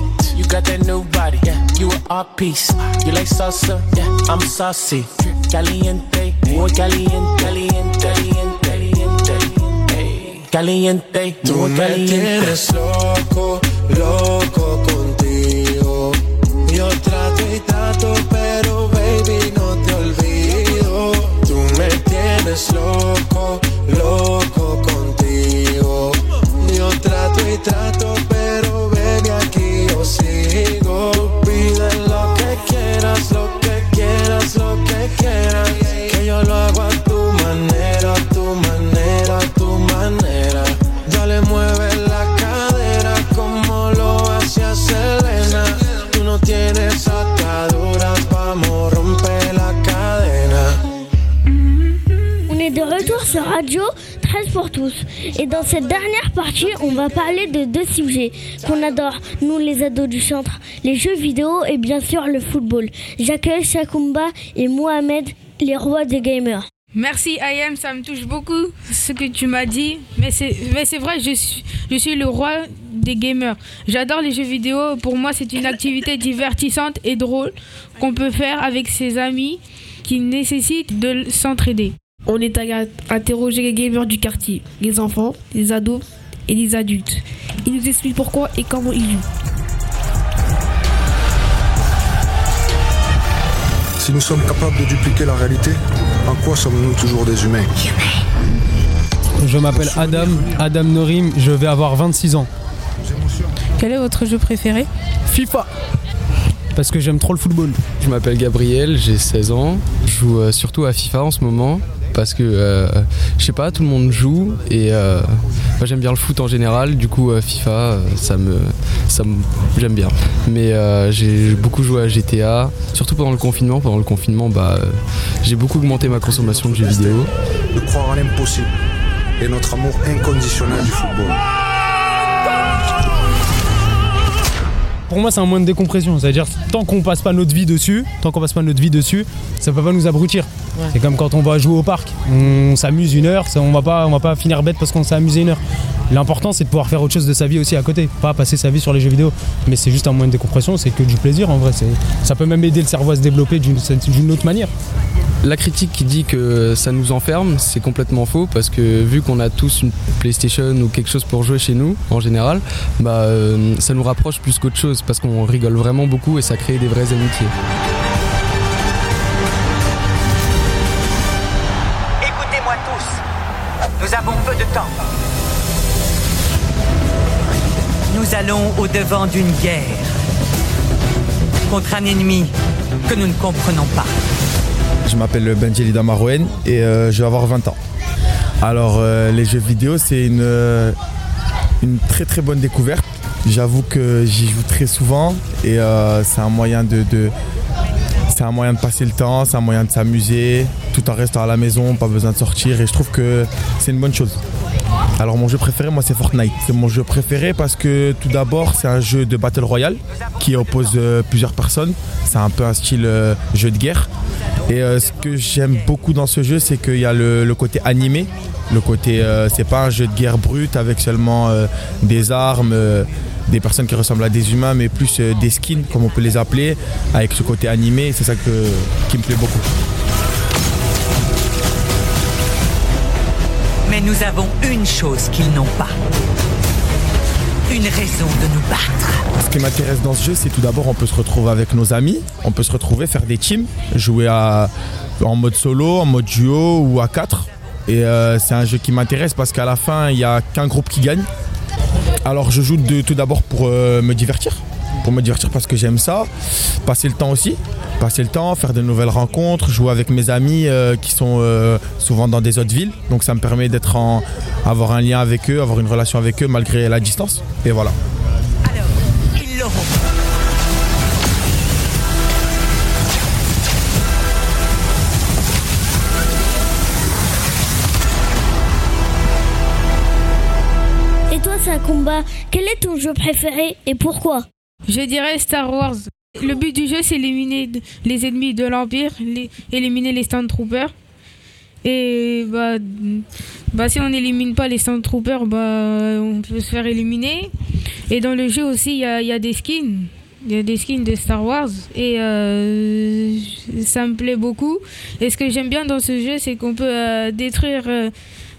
You got that new body, yeah. You an art piece. You like salsa, yeah. I'm saucy. Caliente, muy caliente, caliente, caliente, caliente. Caliente, Tú muy me caliente. tienes loco, loco contigo. Yo trato y trato, pero baby no te olvido. Tú me tienes loco, loco contigo. Yo trato y trato, pour tous. Et dans cette dernière partie, on va parler de deux sujets qu'on adore, nous les ados du centre, les jeux vidéo et bien sûr le football. J'accueille Shakumba et Mohamed, les rois des gamers. Merci Ayem, ça me touche beaucoup ce que tu m'as dit. Mais c'est, vrai, je suis, je suis le roi des gamers. J'adore les jeux vidéo. Pour moi, c'est une activité divertissante et drôle qu'on peut faire avec ses amis qui nécessite de s'entraider. On est allé interroger les gamers du quartier, les enfants, les ados et les adultes. Ils nous expliquent pourquoi et comment ils jouent. Si nous sommes capables de dupliquer la réalité, en quoi sommes-nous toujours des humains? Je m'appelle Adam, Adam Norim, je vais avoir 26 ans. Quel est votre jeu préféré? FIFA Parce que j'aime trop le football. Je m'appelle Gabriel, j'ai 16 ans. Je joue euh, surtout à FIFA en ce moment parce que euh, je sais pas, tout le monde joue et euh, j'aime bien le foot en général. Du coup, euh, FIFA, ça me, ça me- j'aime bien. Mais j'ai beaucoup joué à GTA, surtout pendant le confinement. Pendant le confinement, bah, j'ai beaucoup augmenté ma consommation de jeux vidéo. De croire en l'impossible et notre amour inconditionnel du football. Pour moi, c'est un moyen de décompression. C'est-à-dire, tant qu'on passe pas notre vie dessus, tant qu'on passe pas notre vie dessus, ça peut pas nous abrutir. Ouais. C'est comme quand on va jouer au parc. On s'amuse une heure, ça- on va pas, on va pas finir bête parce qu'on s'est amusé une heure. L'important, c'est de pouvoir faire autre chose de sa vie aussi à côté, pas passer sa vie sur les jeux vidéo. Mais c'est juste un moyen de décompression, c'est que du plaisir en vrai. Ça peut même aider le cerveau à se développer d'une autre manière. La critique qui dit que ça nous enferme, c'est complètement faux parce que vu qu'on a tous une PlayStation ou quelque chose pour jouer chez nous en général, bah, euh, ça nous rapproche plus qu'autre chose parce qu'on rigole vraiment beaucoup et ça crée des vraies amitiés. Écoutez-moi tous. Nous avons peu de temps. Nous allons au-devant d'une guerre contre un ennemi que nous ne comprenons pas. Je m'appelle Benjelida Marouen et euh, je vais avoir 20 ans. Alors euh, les jeux vidéo c'est une, euh, une très très bonne découverte. J'avoue que j'y joue très souvent et c'est un moyen de, c'est un moyen de passer le temps, c'est un moyen de s'amuser tout en restant à la maison, pas besoin de sortir et je trouve que c'est une bonne chose. Alors mon jeu préféré moi c'est Fortnite. C'est mon jeu préféré parce que tout d'abord c'est un jeu de Battle Royale qui oppose plusieurs personnes. C'est un peu un style jeu de guerre. Et euh, ce que j'aime beaucoup dans ce jeu c'est qu'il y a le, côté animé. Le côté euh, c'est pas un jeu de guerre brut avec seulement euh, des armes, des personnes qui ressemblent à des humains mais plus des skins comme on peut les appeler avec ce côté animé. C'est ça que, qui me plaît beaucoup. Mais nous avons une chose qu'ils n'ont pas. Une raison de nous battre. Ce qui m'intéresse dans ce jeu, c'est tout d'abord on peut se retrouver avec nos amis, on peut se retrouver, faire des teams, jouer en mode solo, en mode duo ou à 4. Et euh, c'est un jeu qui m'intéresse parce qu'à la fin, il n'y a qu'un groupe qui gagne. Alors je joue tout d'abord pour euh, me divertir. Pour me divertir parce que j'aime ça. Passer le temps aussi. Passer le temps, faire de nouvelles rencontres, jouer avec mes amis euh, qui sont euh, souvent dans des autres villes. Donc ça me permet d'être en. avoir un lien avec eux, avoir une relation avec eux malgré la distance. Et voilà. Ils l'auront. Et toi, c'est un combat. Quel est ton jeu préféré et pourquoi? Je dirais Star Wars. Le but du jeu, c'est éliminer les ennemis de l'Empire, éliminer les Stormtroopers. Et bah, bah, si on n'élimine pas les Stormtroopers, bah, on peut se faire éliminer. Et dans le jeu aussi, il y a, il y a des skins. Il y a des skins de Star Wars. Et euh, ça me plaît beaucoup. Et ce que j'aime bien dans ce jeu, c'est qu'on peut euh, détruire. euh,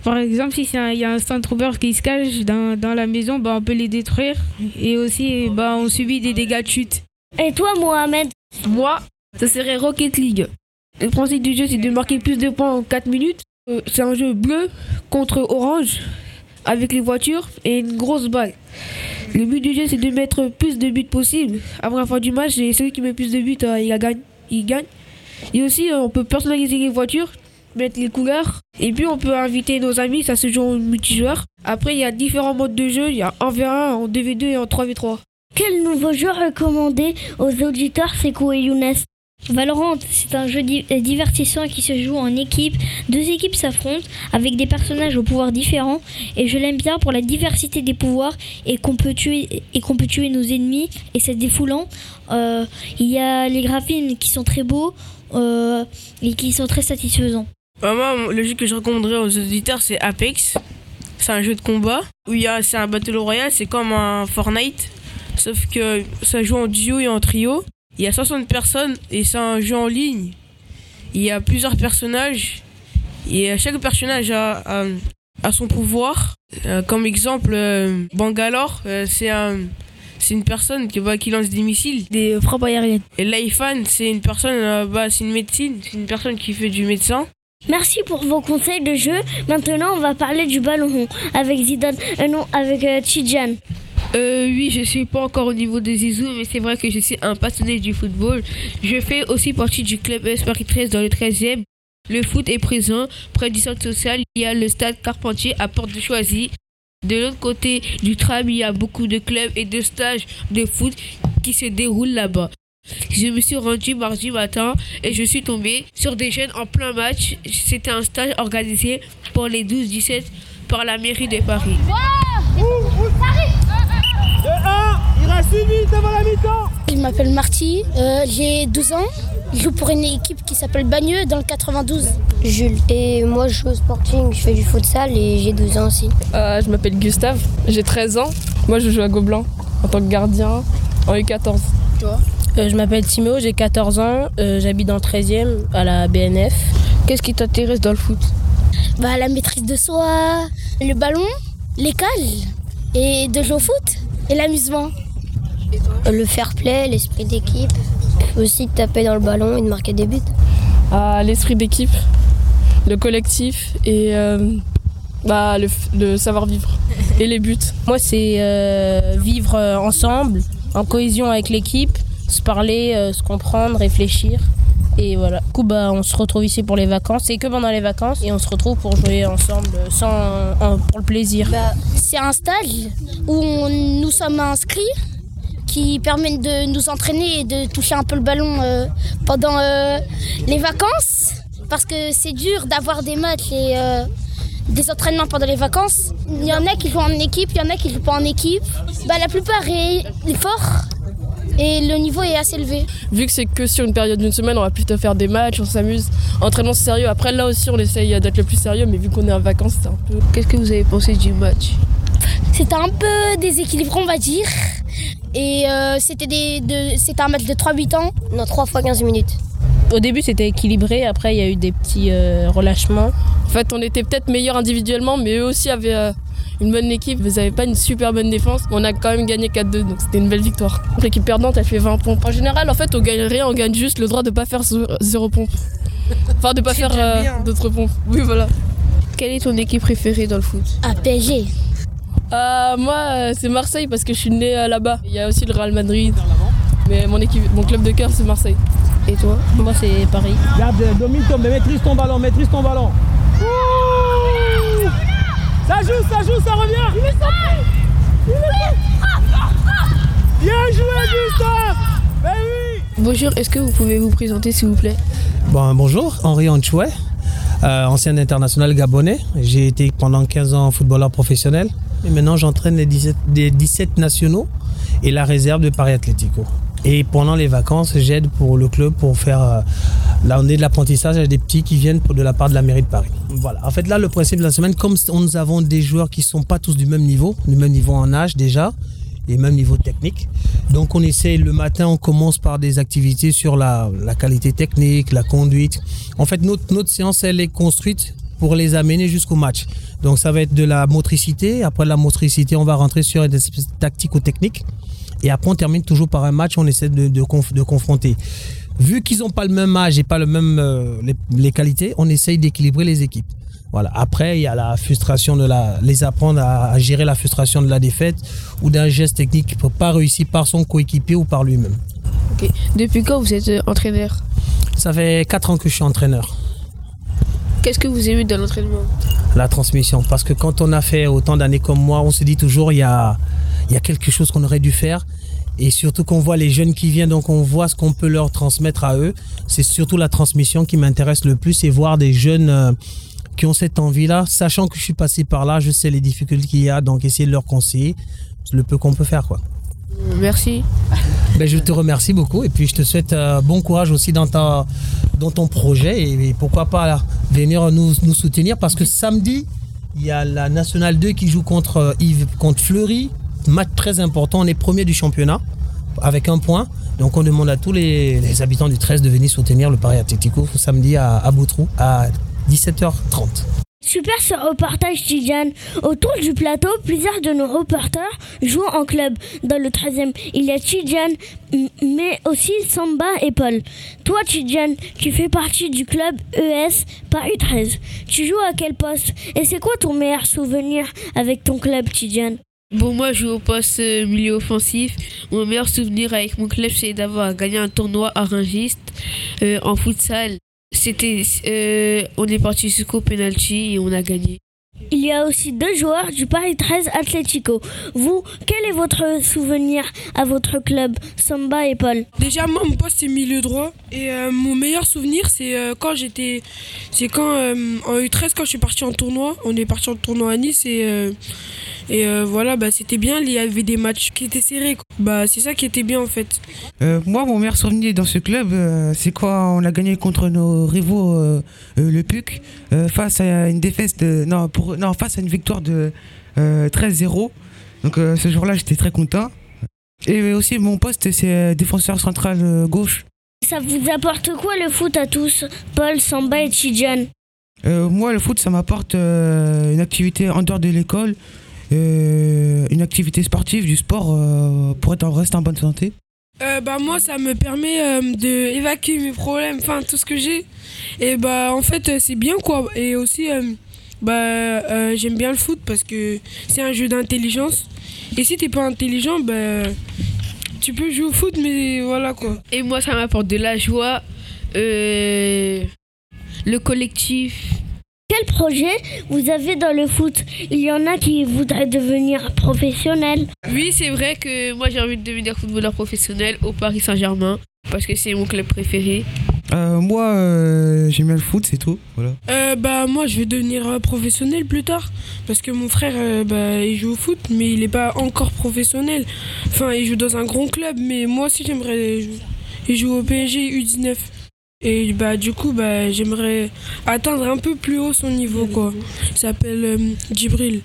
par exemple, si c'est un- il y a un Stormtrooper qui se cache dans, dans la maison, bah, on peut les détruire. Et aussi, bah, on subit des dégâts de chute. Et toi, Mohamed? Moi, ça serait Rocket League. Le principe du jeu, c'est de marquer plus de points en 4 minutes. Euh, c'est un jeu bleu contre orange, avec les voitures et une grosse balle. Le but du jeu, c'est de mettre plus de buts possible. Après la fin du match, et celui qui met plus de buts, euh, il, gagne. il gagne. Et aussi, euh, on peut personnaliser les voitures, mettre les couleurs. Et puis, on peut inviter nos amis, ça se joue en multijoueur. Après, il y a différents modes de jeu. Il y a 1v1, en 2v2 et en 3v3. Quel nouveau jeu recommandé aux auditeurs Sekou et Younes? Valorant, c'est un jeu di- divertissant qui se joue en équipe. Deux équipes s'affrontent avec des personnages aux pouvoirs différents et je l'aime bien pour la diversité des pouvoirs et qu'on peut tuer et qu'on peut tuer nos ennemis et c'est défoulant. Euh, il y a les graphismes qui sont très beaux euh, et qui sont très satisfaisants. Bah, moi, le jeu que je recommanderais aux auditeurs, c'est Apex. C'est un jeu de combat où il y a, c'est un battle royale, c'est comme un Fortnite, sauf que ça joue en duo et en trio. Il y a 60 personnes et c'est un jeu en ligne. Il y a plusieurs personnages et chaque personnage a, a, a son pouvoir. Euh, comme exemple, euh, Bangalore, euh, c'est un c'est une personne qui, bah, qui lance des missiles, des frappes aériennes. Et Laifan, c'est une personne, bah, c'est une médecine, c'est une personne qui fait du médecin. Merci pour vos conseils de jeu. Maintenant, on va parler du ballon rond avec Zidane, euh, non, avec euh. Euh, oui, je suis pas encore au niveau de Zizou, mais c'est vrai que je suis un passionné du football. Je fais aussi partie du club Paris 13 dans le 13e. Le foot est présent près du centre social. Il y a le stade Carpentier à Porte de Choisy. De l'autre côté du tram, il y a beaucoup de clubs et de stages de foot qui se déroulent là-bas. Je me suis rendu mardi matin et je suis tombé sur des jeunes en plein match. C'était un stage organisé pour les 12-17 par la mairie de Paris. De 1, il reste 8 minutes avant la mi-temps. Je m'appelle Marty, euh, j'ai 12 ans. Je joue pour une équipe qui s'appelle Bagneux dans le 92. Jules. Et moi, je joue au Sporting, je fais du futsal et j'ai 12 ans aussi. Euh, je m'appelle Gustave, j'ai 13 ans. Moi, je joue à Gobelin en tant que gardien en U14. Toi? Euh, je m'appelle Timéo, j'ai 14 ans, euh, j'habite dans le 13e à la BNF. Qu'est-ce qui t'intéresse dans le foot? Bah, la maîtrise de soi, le ballon, l'école et de jouer au foot et l'amusement. Le fair play, l'esprit d'équipe, aussi de taper dans le ballon et de marquer des buts. À l'esprit d'équipe, le collectif et euh, bah, le, savoir-vivre et les buts. Moi, c'est euh, vivre euh, ensemble, en cohésion avec l'équipe, se parler, euh, se comprendre, réfléchir. Et voilà. Du coup, bah, on se retrouve ici pour les vacances. C'est que pendant les vacances. Et on se retrouve pour jouer ensemble euh, sans, en- pour le plaisir. Bah, c'est un stage où nous sommes inscrits qui permet de nous entraîner et de toucher un peu le ballon euh, pendant euh, les vacances. Parce que c'est dur d'avoir des matchs et euh, des entraînements pendant les vacances. Il y en a qui jouent en équipe, il y en a qui jouent pas en équipe. Bah, la plupart est fort et le niveau est assez élevé. Vu que c'est que sur une période d'une semaine, on va plutôt faire des matchs, on s'amuse. Entraînement sérieux. Après, là aussi, on essaye d'être le plus sérieux, mais vu qu'on est en vacances, c'est un peu. Qu'est-ce que vous avez pensé du match? C'était un peu déséquilibré, on va dire. Et euh, c'était des- de- c'était un match de 3-8 ans. Non, 3 fois 15 minutes. Au début, c'était équilibré. Après, il y a eu des petits euh, relâchements. En fait, on était peut-être meilleurs individuellement, mais eux aussi avaient euh, une bonne équipe. Vous n'avez pas une super bonne défense. On a quand même gagné 4-2, donc c'était une belle victoire. L'équipe perdante, elle fait 20 pompes. En général, en fait, on gagne rien, on gagne juste le droit de pas faire zéro- zéro pompe. Enfin, de pas C'est faire euh, bien. d'autres pompes. Oui, voilà. Quelle est ton équipe préférée dans le foot? À PSG. Euh, moi, euh, c'est Marseille parce que je suis né euh, là-bas. Il y a aussi le Real Madrid. Mais mon, équipe, mon club de cœur, c'est Marseille. Et toi? Moi, c'est Paris. Garde, domine ton, mais maîtrise ton ballon, maîtrise ton ballon. Ouh ça joue, ça joue, ça revient. Il est sorti. Il est Bien joué, Gustave. Ben oui. Bonjour, est-ce que vous pouvez vous présenter s'il vous plaît? Bon, bonjour, Henri Anchouet, euh, ancien international gabonais. J'ai été pendant 15 ans footballeur professionnel. Maintenant, j'entraîne les 17, les 17 nationaux et la réserve de Paris Atlético. Et pendant les vacances, j'aide pour le club pour faire euh, là on est de l'apprentissage à des petits qui viennent de la part de la mairie de Paris. Voilà. En fait là le principe de la semaine, comme nous avons des joueurs qui sont pas tous du même niveau, du même niveau en âge déjà et même niveau technique. Donc on essaie le matin, on commence par des activités sur la, la qualité technique, la conduite. En fait notre, notre séance elle est construite pour les amener jusqu'au match. Donc ça va être de la motricité. Après la motricité, on va rentrer sur des espèces de tactico-techniques. Et après, on termine toujours par un match, on essaie de, de, conf- de confronter. Vu qu'ils n'ont pas le même âge et pas le même, euh, les, les qualités, on essaye d'équilibrer les équipes. Voilà. Après, il y a la frustration de la, les apprendre à, à gérer la frustration de la défaite ou d'un geste technique qui ne peut pas réussir par son coéquipier ou par lui-même. Depuis quand vous êtes entraîneur? Ça fait 4 ans que je suis entraîneur. Qu'est-ce que vous aimez dans l'entraînement la transmission. Parce que quand on a fait autant d'années comme moi, on se dit toujours il y a, quelque chose qu'on aurait dû faire. Et surtout qu'on voit les jeunes qui viennent, donc on voit ce qu'on peut leur transmettre à eux. C'est surtout la transmission qui m'intéresse le plus et voir des jeunes euh, qui ont cette envie-là, sachant que je suis passé par là, je sais les difficultés qu'il y a, donc essayer de leur conseiller le peu qu'on peut faire. Merci. Ben, je te remercie beaucoup et puis je te souhaite euh, bon courage aussi dans, ta, dans ton projet et, pourquoi pas venir nous, soutenir parce que samedi, il y a la Nationale 2 qui joue contre, euh, Yves, contre Fleury. Match très important, on est premier du championnat avec un point. Donc on demande à tous les, habitants du 13 de venir soutenir le Paris Atlético samedi à, à Boutrou à 17h30. Super ce reportage Tidjane. Autour du plateau, plusieurs de nos reporters jouent en club. Dans le 13e, il y a Tidjane, m- mais aussi Samba et Paul. Toi Tidjane, tu fais partie du club ES Paris 13. Tu joues à quel poste? Et c'est quoi ton meilleur souvenir avec ton club Tidjane? Bon, moi, je joue au poste euh, milieu offensif. Mon meilleur souvenir avec mon club, c'est d'avoir gagné un tournoi à euh, en futsal. C'était, euh, on est parti jusqu'au penalty et on a gagné. Il y a aussi deux joueurs du Paris 13 Atlético. Vous, quel est votre souvenir à votre club, Samba et Paul? Déjà, moi, mon poste, c'est milieu droit. Et euh, mon meilleur souvenir, c'est euh, quand j'étais. C'est quand, euh, en U13, quand je suis parti en tournoi. On est parti en tournoi à Nice et. euh, et euh, voilà, bah, c'était bien. Il y avait des matchs qui étaient serrés. quoi. Bah, c'est ça qui était bien, en fait. Euh, moi, mon meilleur souvenir dans ce club, euh, c'est quand on a gagné contre nos rivaux, euh, euh, le PUC, euh, face à une défaite de, non, pour, non, face à une victoire de euh, 13-0. Donc euh, ce jour-là, j'étais très content. Et aussi, mon poste, c'est euh, défenseur central euh, gauche. Ça vous apporte quoi le foot à tous, Paul, Samba et Tidjane? Euh, moi, le foot, ça m'apporte euh, une activité en dehors de l'école, euh, une activité sportive, du sport euh, pour être en, rester en bonne santé. Euh, bah moi ça me permet euh, de évacuer mes problèmes enfin tout ce que j'ai et bah en fait c'est bien quoi et aussi euh, bah euh, j'aime bien le foot parce que c'est un jeu d'intelligence et si t'es pas intelligent bah tu peux jouer au foot mais voilà quoi Et moi, ça m'apporte de la joie, euh, le collectif. Quel projet vous avez dans le foot? Il y en a qui voudraient devenir professionnels. Oui, c'est vrai que moi, j'ai envie de devenir footballeur professionnel au Paris Saint-Germain parce que c'est mon club préféré. Euh, moi, euh, j'aime bien le foot, c'est tout. Voilà. Euh, bah moi je vais devenir professionnel plus tard parce que mon frère bah, il joue au foot mais il est pas encore professionnel enfin il joue dans un grand club mais moi aussi j'aimerais il joue au PSG U19 et bah du coup bah j'aimerais atteindre un peu plus haut son niveau quoi il s'appelle Djibril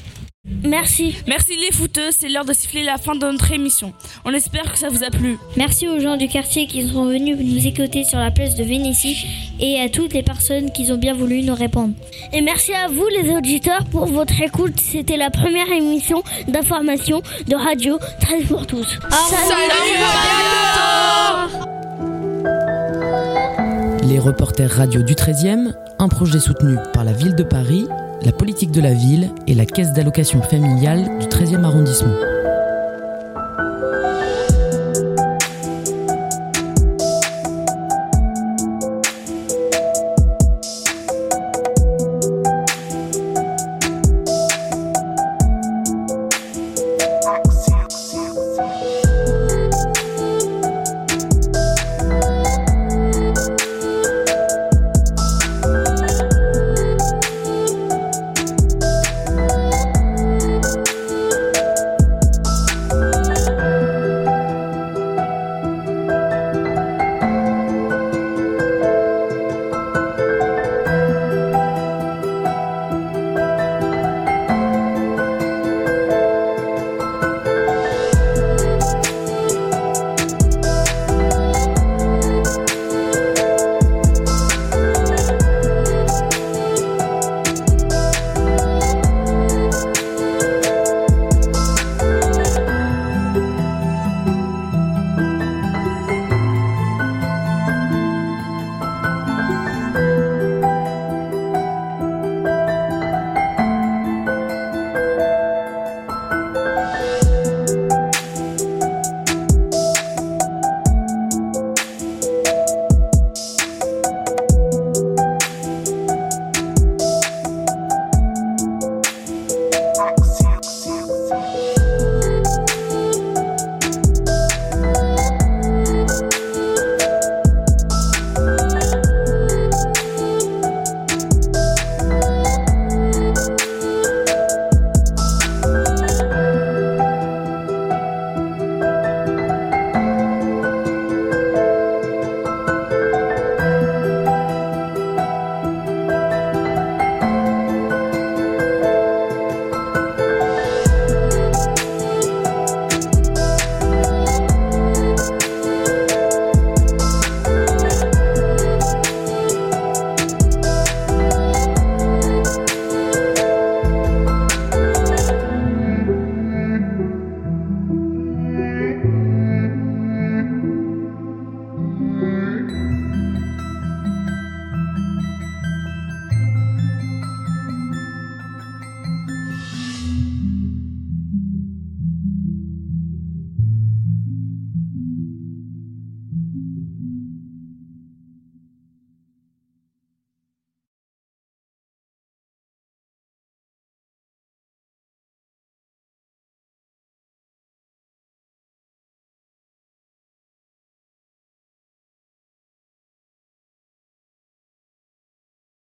Merci. Merci les footeux, c'est l'heure de siffler la fin de notre émission. On espère que ça vous a plu. Merci aux gens du quartier qui sont venus nous écouter sur la place de Vénétie et à toutes les personnes qui ont bien voulu nous répondre. Et merci à vous les auditeurs pour votre écoute. C'était la première émission d'information de radio 13 pour tous. Les reporters radio du 13e, un projet soutenu par la ville de Paris la politique de la ville et la caisse d'allocation familiale du 13e arrondissement.